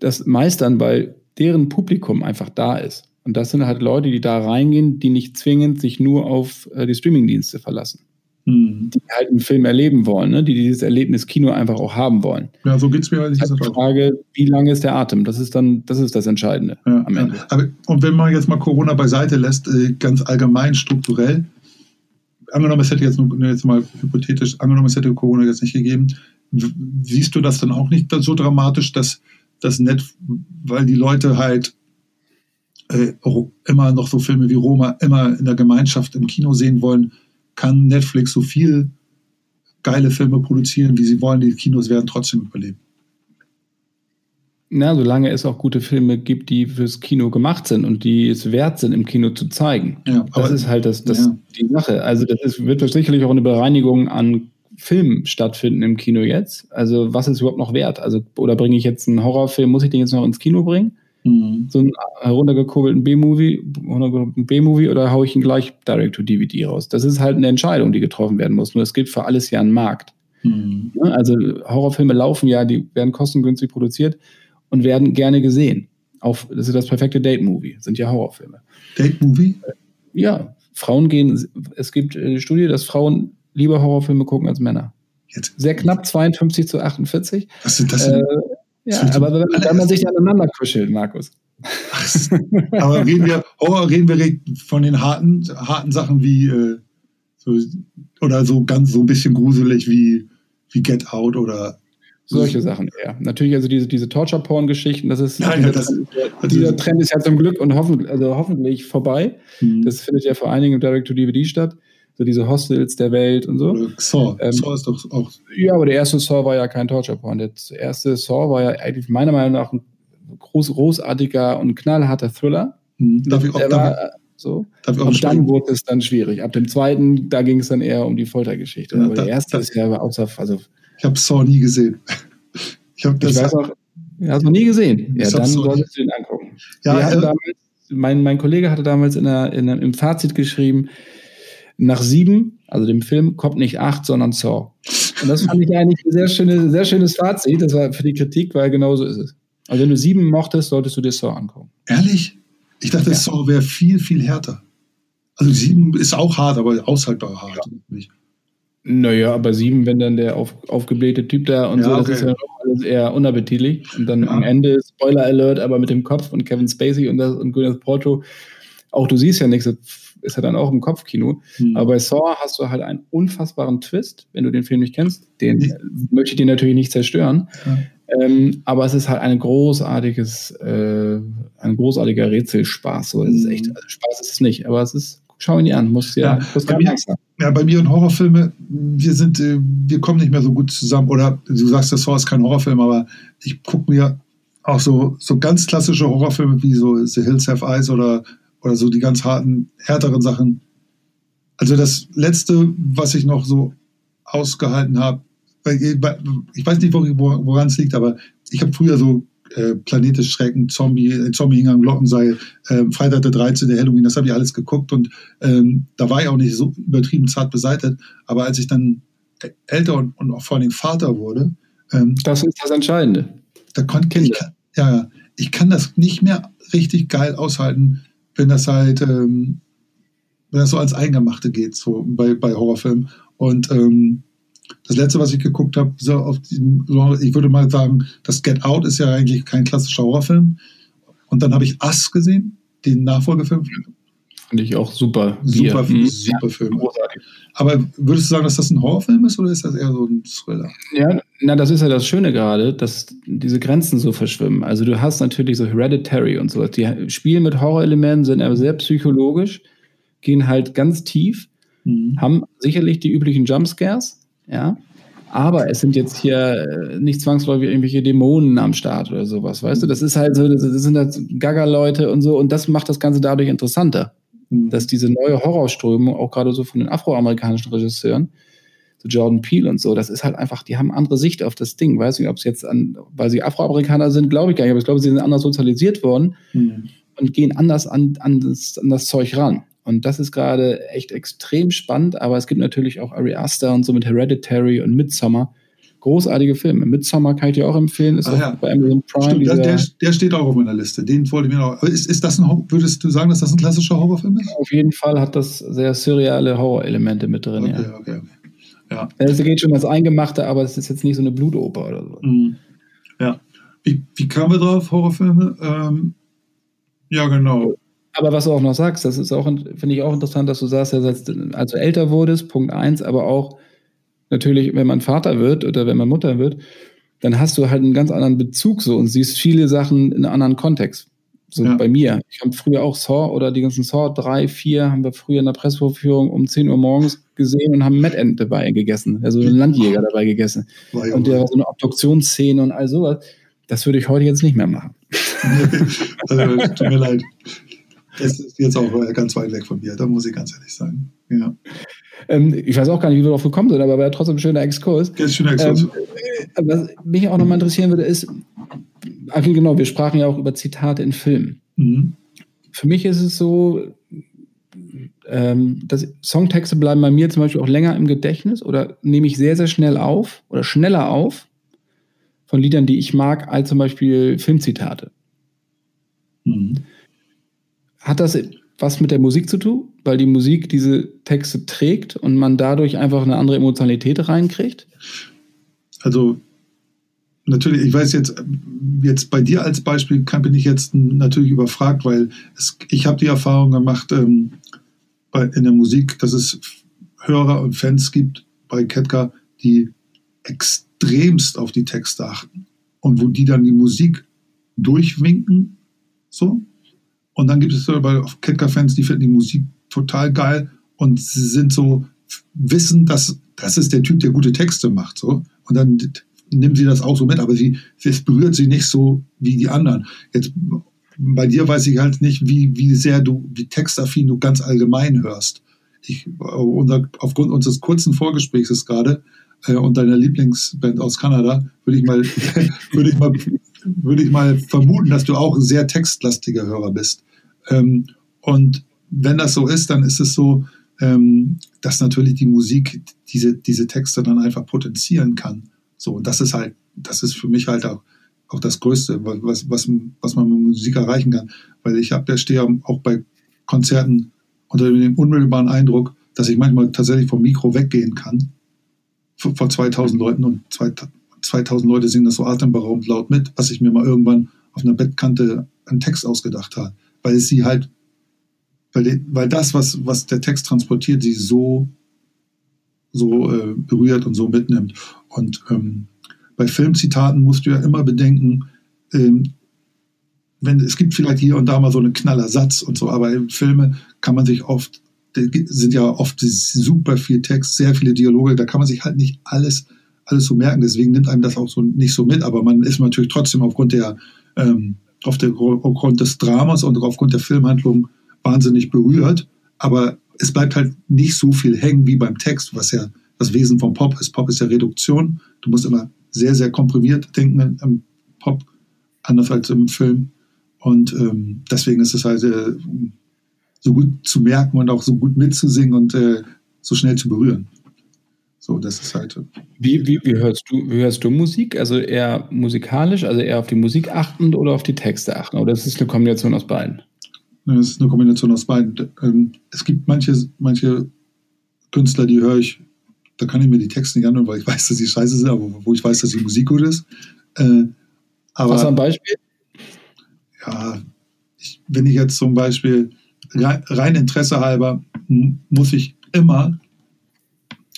das meistern, weil deren Publikum einfach da ist. Und das sind halt Leute, die da reingehen, die nicht zwingend sich nur auf äh, die Streamingdienste verlassen. Mhm. Die halt einen Film erleben wollen, ne? die dieses Erlebnis Kino einfach auch haben wollen. Ja, so geht es mir eigentlich. Also die Frage, wie lange ist der Atem? Das ist dann, das ist das Entscheidende ja, am Ende. Ja. Aber, und wenn man jetzt mal Corona beiseite lässt, äh, ganz allgemein strukturell, angenommen, es hätte jetzt, nur, jetzt mal hypothetisch, angenommen, es hätte Corona jetzt nicht gegeben, siehst du das dann auch nicht so dramatisch, dass das Net, weil die Leute halt äh, immer noch so Filme wie Roma immer in der Gemeinschaft im Kino sehen wollen, kann Netflix so viel geile Filme produzieren, wie sie wollen. Die Kinos werden trotzdem überleben. Na, solange es auch gute Filme gibt, die fürs Kino gemacht sind und die es wert sind, im Kino zu zeigen. Ja, das ist halt das, das ja. die Sache. Also das ist, wird sicherlich auch eine Bereinigung an Filmen stattfinden im Kino jetzt. Also was ist überhaupt noch wert? Also oder bringe ich jetzt einen Horrorfilm, muss ich den jetzt noch ins Kino bringen? Mhm. So einen heruntergekurbelten B-Movie, B-Movie oder haue ich ihn gleich direct to DVD raus? Das ist halt eine Entscheidung, die getroffen werden muss. Nur es gibt für alles ja einen Markt. Mhm. Also Horrorfilme laufen ja, die werden kostengünstig produziert und werden gerne gesehen. Auch, das ist das perfekte Date-Movie, sind ja Horrorfilme. Date-Movie? Ja, Frauen gehen, es gibt eine Studie, dass Frauen lieber Horrorfilme gucken als Männer. Jetzt. Sehr knapp 52 zu 48. Was sind das denn? Äh, ja, aber wenn, wenn man sich aneinander kuschelt, Markus. aber reden wir, oh, reden wir von den harten, harten Sachen wie äh, so, oder so ganz so ein bisschen gruselig wie, wie Get Out oder solche Sachen eher. Natürlich also diese, diese Torture-Porn-Geschichten, das ist Nein, dieser, das, Trend, dieser Trend ist ja zum Glück und hoffen, also hoffentlich vorbei. Mhm. Das findet ja vor allen Dingen im Direct-to-DVD statt so diese Hostels der Welt und so. Saw. Ähm, Saw ist doch auch. Ja, aber der erste Saw war ja kein Torture Porn. Der erste Saw war ja eigentlich meiner Meinung nach ein groß, großartiger und knallharter Thriller. Hm. Darf ich auch, der war, darf, so. Darf ich und dann wurde es dann schwierig. Ab dem zweiten, da ging es dann eher um die Foltergeschichte. Ja, aber da, der erste ist ja außer. Also, ich habe Saw nie gesehen. Ich habe das. Ich weiß auch, hast du nie gesehen. Ja, dann solltest du ihn angucken. Ja, äh, damals, mein, mein Kollege hatte damals in der, in der, im Fazit geschrieben, nach sieben, also dem Film, kommt nicht acht, sondern Saw. Und das fand ich eigentlich ein sehr, schöne, sehr schönes Fazit. Das war für die Kritik, weil genauso ist es. Also wenn du sieben mochtest, solltest du dir Saw angucken. Ehrlich? Ich dachte, ja. Saw wäre viel, viel härter. Also sieben ist auch hart, aber aushaltbar hart. Ja. Naja, aber sieben, wenn dann der auf, aufgeblähte Typ da und ja, so, das okay. ist ja alles eher unappetitlich. Und dann ja. am Ende Spoiler Alert, aber mit dem Kopf und Kevin Spacey und das und Gwyneth Porto. Auch du siehst ja nichts, ist ja dann auch im Kopfkino. Hm. Aber bei Saw hast du halt einen unfassbaren Twist, wenn du den Film nicht kennst. Den ja. möchte ich dir natürlich nicht zerstören. Ja. Ähm, aber es ist halt ein großartiges, äh, ein großartiger Rätselspaß. So, es ist echt, hm. also Spaß ist es nicht, aber es ist, schau ihn dir an, muss ja, ja, bei mir, ja, bei mir und Horrorfilme, wir sind, äh, wir kommen nicht mehr so gut zusammen. Oder du sagst, das Saw ist kein Horrorfilm, aber ich gucke mir auch so, so ganz klassische Horrorfilme wie so The Hills Have Eyes oder oder so die ganz harten, härteren Sachen. Also das letzte, was ich noch so ausgehalten habe, ich weiß nicht, woran es liegt, aber ich habe früher so äh, Planet des Schrecken, Zombie, äh, Zombie-Hingang, Glockenseil, äh, Freitag der 13., Halloween, das habe ich alles geguckt und ähm, da war ich auch nicht so übertrieben zart beseitigt, aber als ich dann älter und, und auch vor allem Vater wurde. Ähm, das ist das Entscheidende. Da konnte ich, ja, ich kann das nicht mehr richtig geil aushalten, wenn das halt, ähm, wenn das so als Eingemachte geht, so bei, bei Horrorfilmen. Und ähm, das letzte, was ich geguckt habe, so auf diesem Genre, ich würde mal sagen, das Get Out ist ja eigentlich kein klassischer Horrorfilm. Und dann habe ich Us gesehen, den Nachfolgefilm Finde ich auch super. Super, mhm. super Film. Großartig. Aber würdest du sagen, dass das ein Horrorfilm ist oder ist das eher so ein Thriller? Ja, na, das ist ja das Schöne gerade, dass diese Grenzen so verschwimmen. Also du hast natürlich so Hereditary und sowas. Die spielen mit Horrorelementen, sind aber sehr psychologisch, gehen halt ganz tief, mhm. haben sicherlich die üblichen Jumpscares, ja. Aber es sind jetzt hier äh, nicht zwangsläufig irgendwelche Dämonen am Start oder sowas, weißt du? Das ist halt so, das sind halt Gaga-Leute und so und das macht das Ganze dadurch interessanter. Mhm. dass diese neue Horrorströmung, auch gerade so von den afroamerikanischen Regisseuren, so Jordan Peele und so, das ist halt einfach, die haben andere Sicht auf das Ding. Weiß nicht, ob es jetzt an, weil sie Afroamerikaner sind, glaube ich gar nicht, aber ich glaube, sie sind anders sozialisiert worden mhm. und gehen anders an, an, das, an das Zeug ran. Und das ist gerade echt extrem spannend, aber es gibt natürlich auch Ari Aster und so mit Hereditary und Midsommar, großartige Filme. Midsommar kann ich dir auch empfehlen, ist ah, auch ja. bei Amazon Prime. Stimmt, der, der, steht auch auf meiner Liste. Den wollte ich mir noch. Ist, ist das ein, würdest du sagen, dass das ein klassischer Horrorfilm ist? Auf jeden Fall hat das sehr surreale Horrorelemente mit drin. Okay, ja. okay, okay. Ja. Es geht schon als Eingemachte, aber es ist jetzt nicht so eine Blutoper oder so. Mhm. Ja. Wie, wie kamen wir drauf, Horrorfilme? Ähm, ja, genau. Aber was du auch noch sagst, das ist auch, finde ich auch interessant, dass du sagst, als du älter wurdest, Punkt eins, aber auch natürlich, wenn man Vater wird oder wenn man Mutter wird, dann hast du halt einen ganz anderen Bezug so und siehst viele Sachen in einem anderen Kontext. So ja. bei mir. Ich habe früher auch Saw oder die ganzen Saw 3, 4 haben wir früher in der Pressevorführung um 10 Uhr morgens gesehen und haben Mettend dabei gegessen, also einen Landjäger dabei gegessen. und der war so eine Obduktionsszene und all sowas. Das würde ich heute jetzt nicht mehr machen. also, tut mir leid. Das ist jetzt auch ganz weit weg von mir, da muss ich ganz ehrlich sagen. Ja. Ähm, ich weiß auch gar nicht, wie wir darauf gekommen sind, aber war trotzdem ein schöner Exkurs. Ja, schöner Exkurs. Ähm, was mich auch nochmal interessieren würde, ist, also genau, wir sprachen ja auch über Zitate in Filmen. Mhm. Für mich ist es so, ähm, dass Songtexte bleiben bei mir zum Beispiel auch länger im Gedächtnis oder nehme ich sehr, sehr schnell auf oder schneller auf von Liedern, die ich mag, als zum Beispiel Filmzitate. Mhm. Hat das was mit der Musik zu tun, weil die Musik diese Texte trägt und man dadurch einfach eine andere Emotionalität reinkriegt? Also natürlich, ich weiß jetzt, jetzt bei dir als Beispiel kann, bin ich jetzt natürlich überfragt, weil es, ich habe die Erfahrung gemacht ähm, bei, in der Musik, dass es Hörer und Fans gibt bei Ketka, die extremst auf die Texte achten und wo die dann die Musik durchwinken, so und dann gibt es aber Ketka-Fans, die finden die Musik total geil und sie sind so, wissen, dass das ist der Typ, der gute Texte macht. So. Und dann nehmen sie das auch so mit, aber sie, es berührt sie nicht so wie die anderen. Jetzt bei dir weiß ich halt nicht, wie, wie sehr du, wie textaffin du ganz allgemein hörst. Ich, unser, aufgrund unseres kurzen Vorgesprächs gerade äh, und deiner Lieblingsband aus Kanada, würde ich mal, würde ich mal, würde ich mal vermuten, dass du auch ein sehr textlastiger Hörer bist. Ähm, und wenn das so ist, dann ist es so, ähm, dass natürlich die Musik diese, diese Texte dann einfach potenzieren kann. So, und das ist halt, das ist für mich halt auch, auch das Größte, was, was, was man mit Musik erreichen kann. Weil ich habe, stehe auch bei Konzerten unter dem unmittelbaren Eindruck, dass ich manchmal tatsächlich vom Mikro weggehen kann, vor 2000 Leuten und 2000 Leute singen das so atemberaubend laut mit, was ich mir mal irgendwann auf einer Bettkante einen Text ausgedacht habe, weil es sie halt, weil, weil das, was, was der Text transportiert, sie so, so äh, berührt und so mitnimmt. Und ähm, bei Filmzitaten musst du ja immer bedenken, ähm, wenn, es gibt vielleicht hier und da mal so einen knaller Satz und so, aber in Filme kann man sich oft, sind ja oft super viel Text, sehr viele Dialoge, da kann man sich halt nicht alles, alles so merken. Deswegen nimmt einem das auch so nicht so mit, aber man ist natürlich trotzdem aufgrund der, ähm, auf der, aufgrund des Dramas und aufgrund der Filmhandlung wahnsinnig berührt. Aber es bleibt halt nicht so viel hängen wie beim Text, was ja das Wesen vom Pop ist. Pop ist ja Reduktion. Du musst immer sehr, sehr komprimiert denken im Pop, anders als im Film. Und ähm, deswegen ist es halt äh, so gut zu merken und auch so gut mitzusingen und äh, so schnell zu berühren. So, das ist halt. Äh, wie, wie, wie, hörst du, wie hörst du Musik? Also eher musikalisch, also eher auf die Musik achtend oder auf die Texte achten? Oder ist es eine Kombination aus beiden? Es ist eine Kombination aus beiden. Ähm, es gibt manche, manche Künstler, die höre ich, da kann ich mir die Texte nicht anhören, weil ich weiß, dass sie scheiße sind, aber wo ich weiß, dass die Musik gut ist. Äh, aber, Was ein Beispiel? ja, ich, wenn ich jetzt zum Beispiel rein, rein Interesse halber, muss ich immer,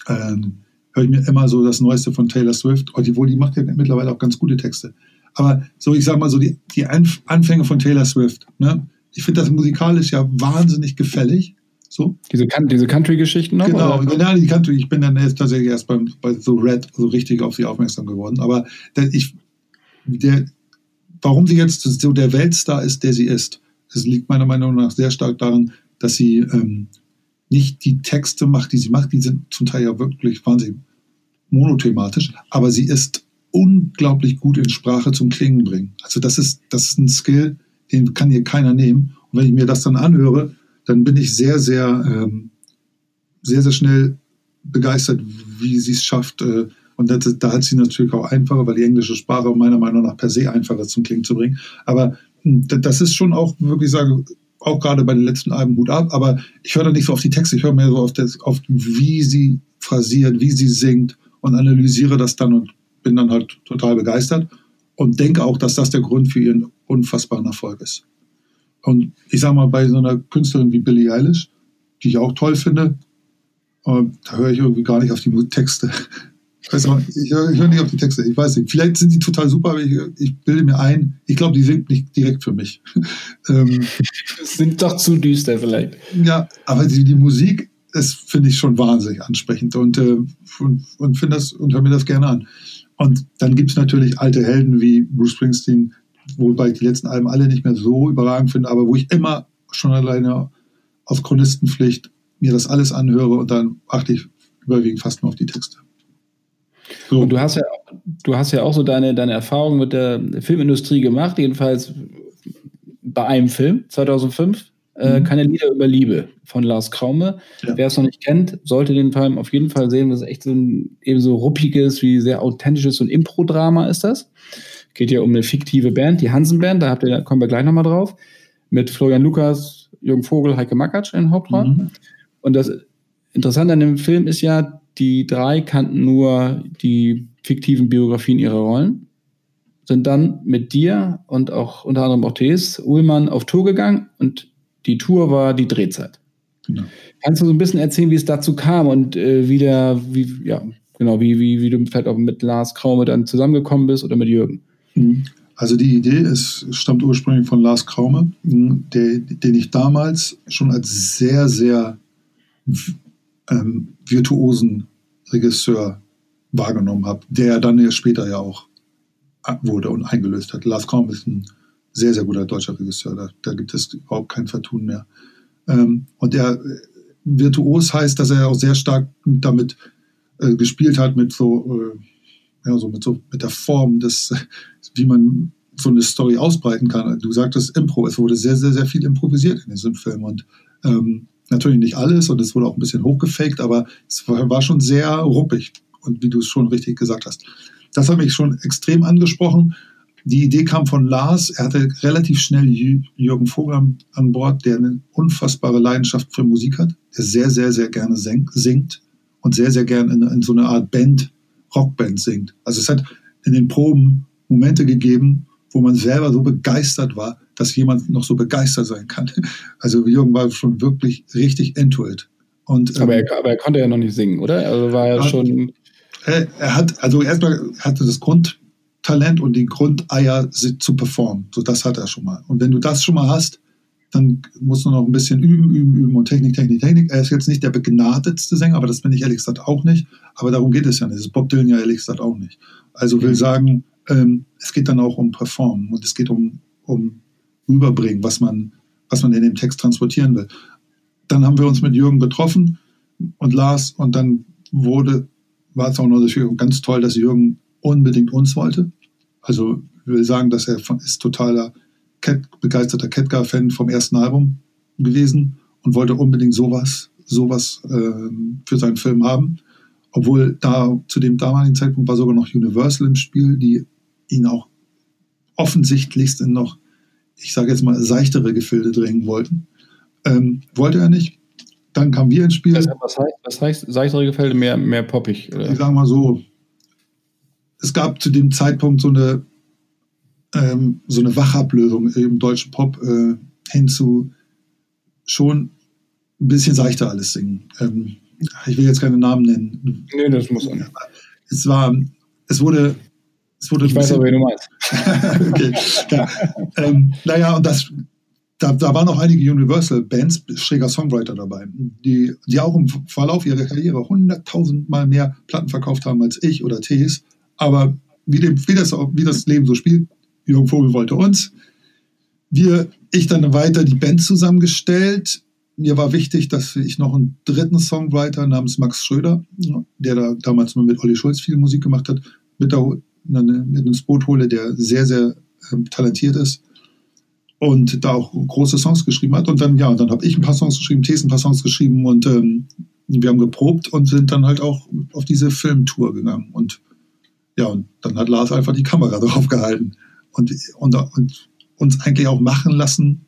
ähm, höre ich mir immer so das Neueste von Taylor Swift, obwohl die macht ja mittlerweile auch ganz gute Texte. Aber so, ich sag mal so, die, die Anfänge von Taylor Swift, ne? Ich finde das musikalisch ja wahnsinnig gefällig. So. Diese, diese Country-Geschichten noch? Genau, genau, die Country. Ich bin dann erst tatsächlich erst beim, bei so Red so richtig auf sie aufmerksam geworden. Aber der, ich, der, warum sie jetzt so der Weltstar ist, der sie ist. Es liegt meiner Meinung nach sehr stark daran, dass sie ähm, nicht die Texte macht, die sie macht, die sind zum Teil ja wirklich wahnsinnig monothematisch, aber sie ist unglaublich gut in Sprache zum Klingen bringen. Also das ist, das ist ein Skill, den kann hier keiner nehmen. Und wenn ich mir das dann anhöre, dann bin ich sehr, sehr, ähm, sehr, sehr schnell begeistert, wie sie es schafft, äh, und das, da hat sie natürlich auch einfacher, weil die englische Sprache meiner Meinung nach per se einfacher zum Klingen zu bringen. Aber hm, das ist schon auch wirklich sagen, auch gerade bei den letzten Alben Hut ab. Aber ich höre da nicht so auf die Texte, ich höre mehr so auf, das, auf wie sie phrasiert, wie sie singt und analysiere das dann und bin dann halt total begeistert und denke auch, dass das der Grund für ihren unfassbaren Erfolg ist. Und ich sage mal, bei so einer Künstlerin wie Billie Eilish, die ich auch toll finde, äh, da höre ich irgendwie gar nicht auf die Texte. Auch, ich höre hör nicht auf die Texte, ich weiß nicht. Vielleicht sind die total super, aber ich, ich bilde mir ein, ich glaube, die sind nicht direkt für mich. ähm, sind doch zu düster vielleicht. Ja, aber die, die Musik ist, finde ich, schon wahnsinnig ansprechend und, äh, und, und finde das und höre mir das gerne an. Und dann gibt es natürlich alte Helden wie Bruce Springsteen, wobei ich die letzten Alben alle nicht mehr so überragend finde, aber wo ich immer schon alleine aus Chronistenpflicht mir das alles anhöre und dann achte ich überwiegend fast nur auf die Texte. So. Und du hast ja, du hast ja auch so deine, deine Erfahrung mit der Filmindustrie gemacht, jedenfalls bei einem Film, 2005. Äh, mhm. Keine Lieder über Liebe von Lars Kraume. Ja. Wer es noch nicht kennt, sollte den Film auf jeden Fall sehen. Das ist echt so ein eben so ruppiges, wie sehr authentisches und Impro-Drama ist das. Geht ja um eine fiktive Band, die Hansen-Band, da habt ihr, kommen wir gleich nochmal drauf. Mit Florian Lukas, Jürgen Vogel, Heike Makatsch in Hauptrollen. Mhm. Und das Interessante an dem Film ist ja, die drei kannten nur die fiktiven Biografien ihrer Rollen, sind dann mit dir und auch unter anderem auch Thes Ullmann auf Tour gegangen und die Tour war die Drehzeit. Genau. Kannst du so ein bisschen erzählen, wie es dazu kam und äh, wie der, wie, ja, genau, wie, wie, wie du vielleicht auch mit Lars Kraume dann zusammengekommen bist oder mit Jürgen? Mhm. Also die Idee ist, stammt ursprünglich von Lars Kraume, der, den ich damals schon als sehr, sehr ähm, virtuosen Regisseur wahrgenommen habe, der dann ja später ja auch wurde und eingelöst hat. Lars Kaum ist ein sehr, sehr guter deutscher Regisseur. Da, da gibt es überhaupt kein Vertun mehr. Ähm, und äh, virtuos heißt, dass er auch sehr stark damit äh, gespielt hat, mit so, äh, ja, so mit so mit der Form des, wie man so eine Story ausbreiten kann. Du sagtest Impro, es wurde sehr, sehr, sehr viel improvisiert in diesem Film. Und ähm, Natürlich nicht alles und es wurde auch ein bisschen hochgefaked, aber es war schon sehr ruppig und wie du es schon richtig gesagt hast. Das hat mich schon extrem angesprochen die Idee kam von Lars. Er hatte relativ schnell Jürgen Vogel an Bord, der eine unfassbare Leidenschaft für Musik hat, der sehr, sehr, sehr gerne singt und sehr, sehr gerne in, in so eine Art Band, Rockband singt. Also es hat in den Proben Momente gegeben, wo man selber so begeistert war, dass jemand noch so begeistert sein kann. Also Jürgen war schon wirklich richtig into it. Und, aber, ähm, er, aber er konnte ja noch nicht singen, oder? Also war er schon. Er, er hat, also erstmal hatte das Grundtalent und die Grundeier zu performen. So, das hat er schon mal. Und wenn du das schon mal hast, dann musst du noch ein bisschen üben, üben, üben und Technik, Technik, Technik. Er ist jetzt nicht der begnadetste Sänger, aber das bin ich ehrlich gesagt auch nicht. Aber darum geht es ja nicht. Das ist Bob Dylan ja ehrlich gesagt auch nicht. Also will mhm. sagen, ähm, es geht dann auch um Performen und es geht um, um rüberbringen, was man, was man in dem Text transportieren will. Dann haben wir uns mit Jürgen getroffen und Lars und dann wurde, war es auch noch ganz toll, dass Jürgen unbedingt uns wollte. Also ich will sagen, dass er von, ist totaler Cat, begeisterter Ketka-Fan vom ersten Album gewesen und wollte unbedingt sowas, sowas äh, für seinen Film haben. Obwohl da zu dem damaligen Zeitpunkt war sogar noch Universal im Spiel, die ihn auch offensichtlichst in noch, ich sage jetzt mal, seichtere Gefilde drängen wollten. Ähm, wollte er nicht. Dann kamen wir ins Spiel. Was heißt, was heißt seichtere Gefilde? Mehr, mehr poppig? Oder? Ich sage mal so, es gab zu dem Zeitpunkt so eine, ähm, so eine Wachablösung im deutschen Pop äh, hin zu schon ein bisschen seichter alles singen. Ähm, ich will jetzt keine Namen nennen. Nee, das muss auch nicht. Es war, es wurde es wurde ich weiß aber, wie du meinst. okay. ja. ähm, naja, und das, da, da waren auch einige Universal-Bands, schräger Songwriter dabei, die, die auch im Verlauf ihrer Karriere hunderttausendmal mehr Platten verkauft haben als ich oder Tees. Aber wie, dem, wie, das, wie das Leben so spielt, Jürgen Vogel wollte uns. Wir, ich dann weiter die Band zusammengestellt. Mir war wichtig, dass ich noch einen dritten Songwriter namens Max Schröder, der da damals mal mit Olli Schulz viel Musik gemacht hat, mit der mit ins Boot hole, der sehr, sehr ähm, talentiert ist und da auch große Songs geschrieben hat. Und dann, ja, dann habe ich ein paar Songs geschrieben, Thes ein paar Songs geschrieben und ähm, wir haben geprobt und sind dann halt auch auf diese Filmtour gegangen. Und ja, und dann hat Lars einfach die Kamera drauf gehalten und, und, und uns eigentlich auch machen lassen.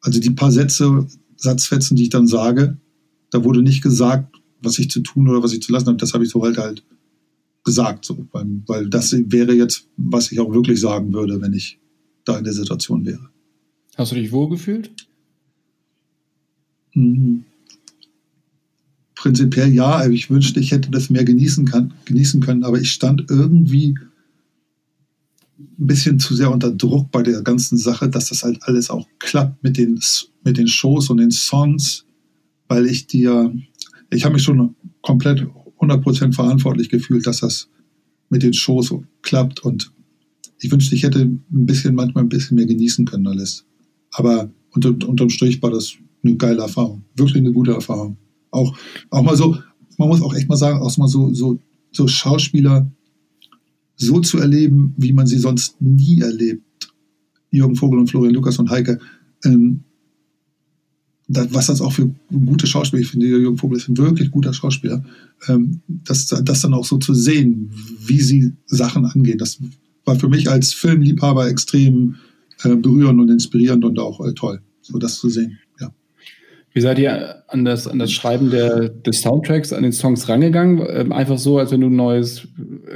Also die paar Sätze, Satzfetzen, die ich dann sage, da wurde nicht gesagt, was ich zu tun oder was ich zu lassen habe. Das habe ich so halt halt gesagt, so, weil, weil das wäre jetzt, was ich auch wirklich sagen würde, wenn ich da in der Situation wäre. Hast du dich wohlgefühlt? Mhm. Prinzipiell ja, ich wünschte, ich hätte das mehr genießen, kann, genießen können, aber ich stand irgendwie ein bisschen zu sehr unter Druck bei der ganzen Sache, dass das halt alles auch klappt mit den, mit den Shows und den Songs, weil ich dir, ich habe mich schon komplett 100% verantwortlich gefühlt, dass das mit den Shows klappt. Und ich wünschte, ich hätte ein bisschen, manchmal ein bisschen mehr genießen können alles. Aber unter, unterm Strich war das eine geile Erfahrung. Wirklich eine gute Erfahrung. Auch, auch mal so, man muss auch echt mal sagen, auch mal so, so, so Schauspieler so zu erleben, wie man sie sonst nie erlebt. Jürgen Vogel und Florian Lukas und Heike, ähm, was das auch für gute Schauspieler, ich finde, Jürgen Vogel ist ein wirklich guter Schauspieler, ähm, das, das dann auch so zu sehen, wie sie Sachen angehen, das war für mich als Filmliebhaber extrem äh, berührend und inspirierend und auch äh, toll, so das zu sehen. Wie seid ihr an das, an das Schreiben der, des Soundtracks, an den Songs rangegangen? Ähm, einfach so, als wenn du ein neues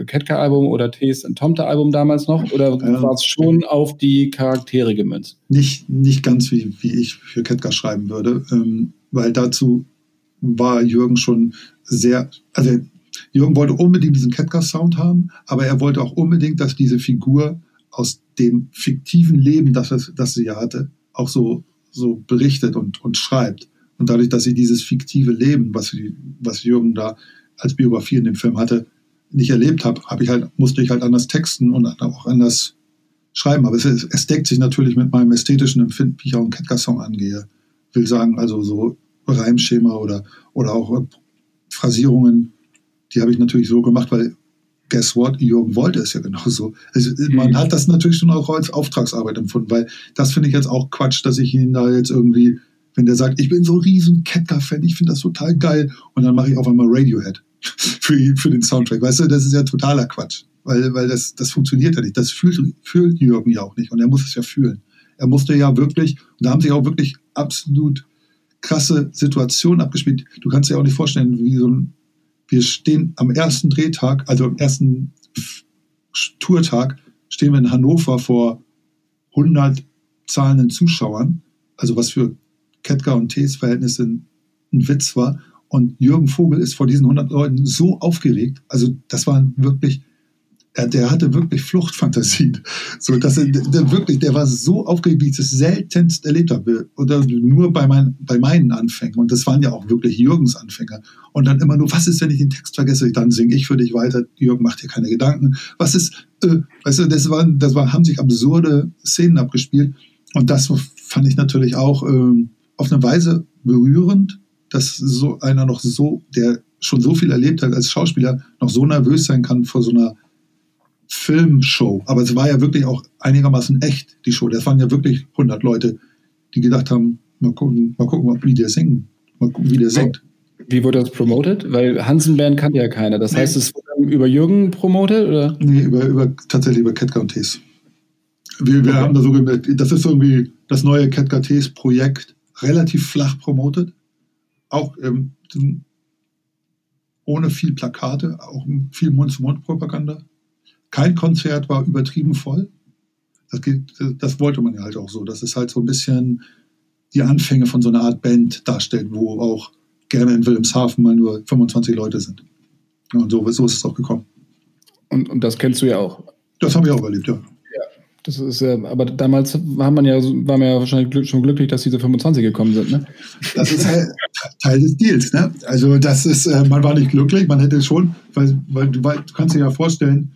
Ketka-Album oder Tees Tomte-Album damals noch? Oder ja. war es schon auf die Charaktere gemünzt? Nicht, nicht ganz, wie, wie ich für Ketka schreiben würde, ähm, weil dazu war Jürgen schon sehr, also Jürgen wollte unbedingt diesen Ketka-Sound haben, aber er wollte auch unbedingt, dass diese Figur aus dem fiktiven Leben, das, es, das sie ja hatte, auch so, so berichtet und, und schreibt. Und dadurch, dass sie dieses fiktive Leben, was, was Jürgen da als Biografie in dem Film hatte, nicht erlebt habe, hab ich halt, musste ich halt anders texten und auch anders schreiben. Aber es, es deckt sich natürlich mit meinem ästhetischen Empfinden, wie ich auch einen Ketka-Song angehe. Will sagen, also so Reimschema oder, oder auch äh, Phrasierungen, die habe ich natürlich so gemacht, weil guess what, Jürgen wollte es ja genauso. Also, man mhm. hat das natürlich schon auch als Auftragsarbeit empfunden, weil das finde ich jetzt auch Quatsch, dass ich ihn da jetzt irgendwie wenn der sagt, ich bin so ein riesen Ketka-Fan, ich finde das total geil und dann mache ich auf einmal Radiohead für, für den Soundtrack. Weißt du, das ist ja totaler Quatsch. weil, weil das, das funktioniert ja nicht. Das fühlt, fühlt Jürgen ja auch nicht und er muss es ja fühlen. Er musste ja wirklich, und da haben sich auch wirklich absolut krasse Situationen abgespielt. Du kannst dir auch nicht vorstellen, wie so ein, wir stehen am ersten Drehtag, also am ersten Tourtag, stehen wir in Hannover vor 100 zahlenden Zuschauern, also was für Ketka und Tees Verhältnisse ein, Witz war. Und Jürgen Vogel ist vor diesen 100 Leuten so aufgeregt, also das war wirklich der hatte wirklich Fluchtfantasien. So, dass er der wirklich, der war so aufgeregt, wie ich das seltenst erlebt habe. Oder nur bei, mein, bei meinen Anfängen. Und das waren ja auch wirklich Jürgens Anfänger. Und dann immer nur, was ist, wenn ich den Text vergesse? Dann singe ich für dich weiter. Jürgen macht dir keine Gedanken. Was ist, äh, weißt du, das waren, das war, haben sich absurde Szenen abgespielt. Und das fand ich natürlich auch äh, auf eine Weise berührend, dass so einer noch so, der schon so viel erlebt hat als Schauspieler, noch so nervös sein kann vor so einer Filmshow. Aber es war ja wirklich auch einigermaßen echt, die Show. Das waren ja wirklich 100 Leute, die gedacht haben, mal gucken, mal gucken wie der singen, mal gucken, wie der singt. Wie wurde das promotet? Weil Hansen Band kannte ja keiner. Das nee. heißt, es wurde über Jürgen promotet? Oder? Nee, über, über, tatsächlich über und Tees. Wir, wir okay. haben da so gemerkt, das ist irgendwie das neue Ketka Tees Projekt, relativ flach promotet. Auch ähm, ohne viel Plakate, auch viel Mund-zu-Mund-Propaganda. Kein Konzert war übertrieben voll. Das, geht, das wollte man ja halt auch so, dass es halt so ein bisschen die Anfänge von so einer Art Band darstellt, wo auch gerne in Wilhelmshaven mal nur 25 Leute sind. Und so, so ist es auch gekommen. Und, und das kennst du ja auch. Das habe ich auch erlebt, ja. Das ist ja, aber damals war man ja, war man ja wahrscheinlich schon glücklich, dass diese 25 gekommen sind, ne? Das ist halt Teil des Deals, ne? Also das ist, äh, man war nicht glücklich, man hätte schon, weil, weil weil, du kannst dir ja vorstellen,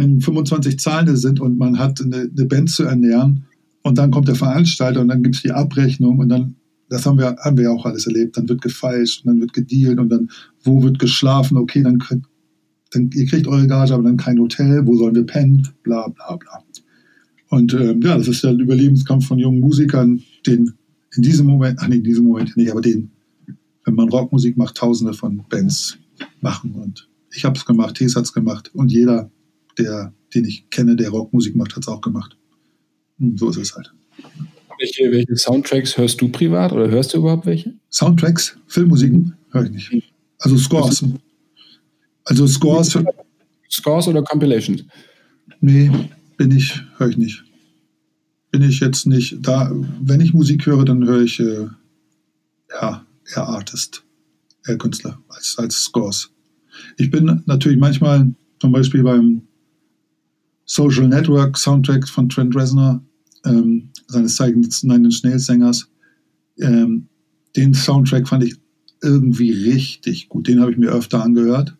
wenn 25 Zahlende sind und man hat eine, eine Band zu ernähren und dann kommt der Veranstalter und dann gibt es die Abrechnung und dann, das haben wir, haben wir ja auch alles erlebt, dann wird gefeilscht und dann wird gedealt und dann, wo wird geschlafen, okay, dann, dann ihr kriegt eure Gage, aber dann kein Hotel, wo sollen wir pennen, bla bla bla. Und äh, ja, das ist der Überlebenskampf von jungen Musikern, den in diesem Moment, ach nee, in diesem Moment nicht, aber den, wenn man Rockmusik macht, tausende von Bands machen. Und ich habe es gemacht, Tes hat es gemacht und jeder der, den ich kenne, der Rockmusik macht, hat es auch gemacht. Und hm, so ist es halt. Welche, welche, Soundtracks hörst du privat oder hörst du überhaupt welche? Soundtracks, Filmmusiken höre ich nicht. Also Scores. Also Scores. Scores oder Compilations? Nee, bin ich, höre ich nicht. Bin ich jetzt nicht da. Wenn ich Musik höre, dann höre ich äh, ja, eher Artist, eher Künstler als, als Scores. Ich bin natürlich manchmal zum Beispiel beim Social Network Soundtrack von Trent Reznor, ähm, seines Zeichens Nine Inch Nails Sängers. Ähm, den Soundtrack fand ich irgendwie richtig gut. Den habe ich mir öfter angehört.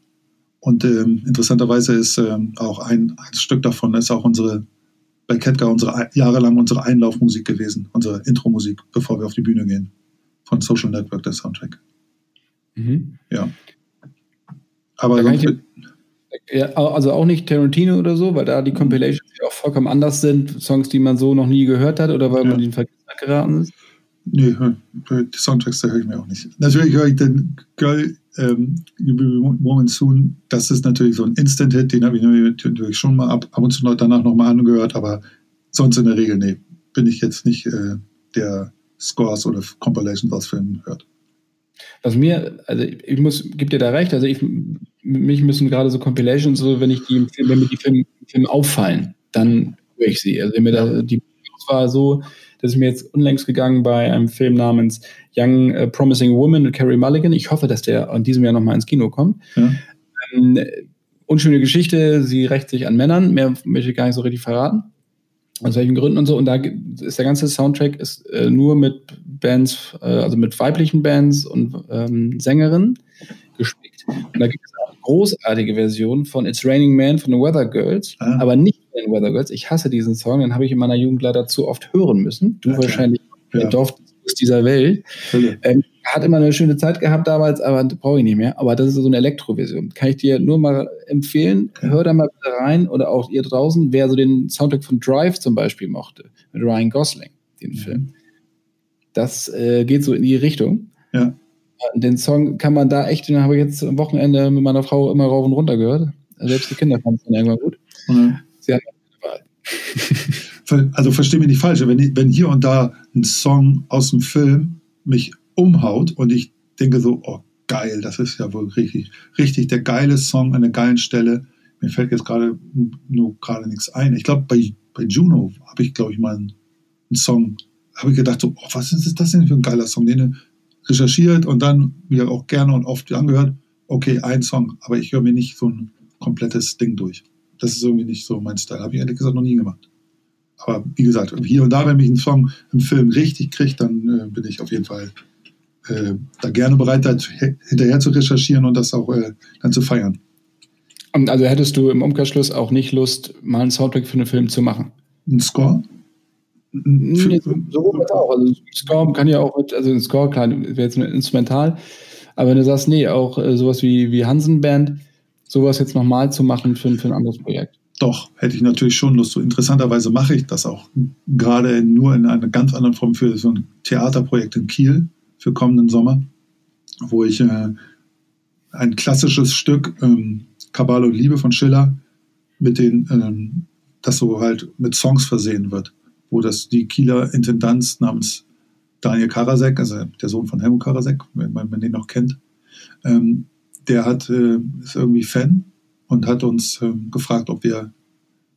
Und ähm, interessanterweise ist ähm, auch ein, ein, Stück davon ist auch unsere bei Ketka unsere jahrelang unsere Einlaufmusik gewesen, unsere Intro-Musik, bevor wir auf die Bühne gehen. Von Social Network, der Soundtrack. Mhm. Ja. Aber sonst, ja, also auch nicht Tarantino oder so, weil da die Compilations ja auch vollkommen anders sind, Songs, die man so noch nie gehört hat oder weil ja. man den Verkehr geraten ist? Nee, die Soundtracks, da höre ich mir auch nicht. Natürlich höre ich den Girl ähm, Woman Soon, das ist natürlich so ein Instant-Hit, den habe ich natürlich schon mal ab, ab und zu danach nochmal angehört, aber sonst in der Regel, nee, bin ich jetzt nicht äh, der Scores oder Compilations aus Filmen hört. Was mir, also ich muss, gib dir da recht, also ich, mich müssen gerade so Compilations, so wenn ich die wenn mir die Filme, Filme auffallen, dann höre ich sie. Also wenn mir da die war so, dass ich mir jetzt unlängst gegangen bei einem Film namens Young uh, Promising Woman mit Carrie Mulligan. Ich hoffe, dass der in diesem Jahr nochmal ins Kino kommt. Ja. Ähm, unschöne Geschichte, sie rächt sich an Männern, mehr möchte ich gar nicht so richtig verraten aus welchen Gründen und so. Und da ist der ganze Soundtrack ist äh, nur mit Bands, äh, also mit weiblichen Bands und ähm, Sängerinnen gespickt. Und da gibt es auch großartige Versionen von It's Raining Man von den Weather Girls, ah. aber nicht von den Weather Girls. Ich hasse diesen Song, den habe ich in meiner Jugend leider zu oft hören müssen. Du okay. wahrscheinlich ja. Dorf dieser Welt. Ähm, hat immer eine schöne Zeit gehabt damals, aber brauche ich nicht mehr. Aber das ist so eine Elektroversion. Kann ich dir nur mal empfehlen. Hör da mal bitte rein oder auch ihr draußen, wer so den Soundtrack von Drive zum Beispiel mochte, mit Ryan Gosling, den mhm. Film. Das äh, geht so in die Richtung. Ja. Den Song kann man da echt, den habe ich jetzt am Wochenende mit meiner Frau immer rauf und runter gehört. Selbst die Kinder fanden es dann irgendwann gut. Ja. Sie haben eine Wahl. also verstehe mich nicht falsch, wenn, wenn hier und da ein Song aus dem Film mich umhaut und ich denke so, oh geil, das ist ja wohl richtig, richtig der geile Song an der geilen Stelle. Mir fällt jetzt gerade nur gerade nichts ein. Ich glaube, bei, bei Juno habe ich, glaube ich, mal einen, einen Song, habe ich gedacht, so, oh, was ist das denn für ein geiler Song, den recherchiert und dann wieder auch gerne und oft angehört. Okay, ein Song, aber ich höre mir nicht so ein komplettes Ding durch. Das ist irgendwie nicht so mein Style. Habe ich ehrlich gesagt noch nie gemacht. Aber wie gesagt, hier und da, wenn mich ein Song im Film richtig kriegt, dann äh, bin ich auf jeden Fall äh, da gerne bereit, da hinterher zu recherchieren und das auch äh, dann zu feiern. Und also hättest du im Umkehrschluss auch nicht Lust, mal einen Soundtrack für einen Film zu machen? Ein Score? Nee, so, so auch. Also Score kann ja auch, also ein Score, klar, wäre jetzt nur instrumental, aber wenn du sagst, nee, auch äh, sowas wie, wie Hansen Band, sowas jetzt nochmal zu machen für, für ein anderes Projekt. Doch, hätte ich natürlich schon Lust. So interessanterweise mache ich das auch gerade nur in einer ganz anderen Form für so ein Theaterprojekt in Kiel für kommenden Sommer, wo ich äh, ein klassisches Stück, ähm, Kabal und Liebe von Schiller, mit den, ähm, das so halt mit Songs versehen wird, wo das die Kieler Intendanz namens Daniel Karasek, also der Sohn von Helmut Karasek, wenn man, den noch kennt, ähm, der hat, äh, ist irgendwie Fan und hat uns äh, gefragt, ob wir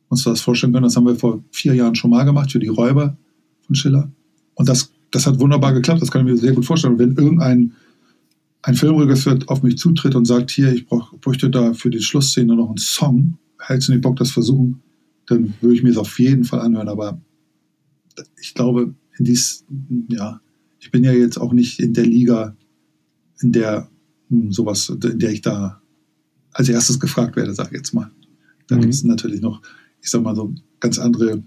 uns das vorstellen können. Das haben wir vor vier Jahren schon mal gemacht für die Räuber von Schiller. Und das das hat wunderbar geklappt, das kann ich mir sehr gut vorstellen. wenn irgendein ein Filmregisseur auf mich zutritt und sagt, hier, ich brauch, bräuchte da für die Schlussszene noch einen Song, hältst du nicht Bock, das versuchen, dann würde ich mir es auf jeden Fall anhören. Aber ich glaube, in dies, ja, ich bin ja jetzt auch nicht in der Liga, in der hm, sowas, in der ich da als erstes gefragt werde, sag ich jetzt mal. Da mhm. gibt es natürlich noch, ich sag mal so ganz andere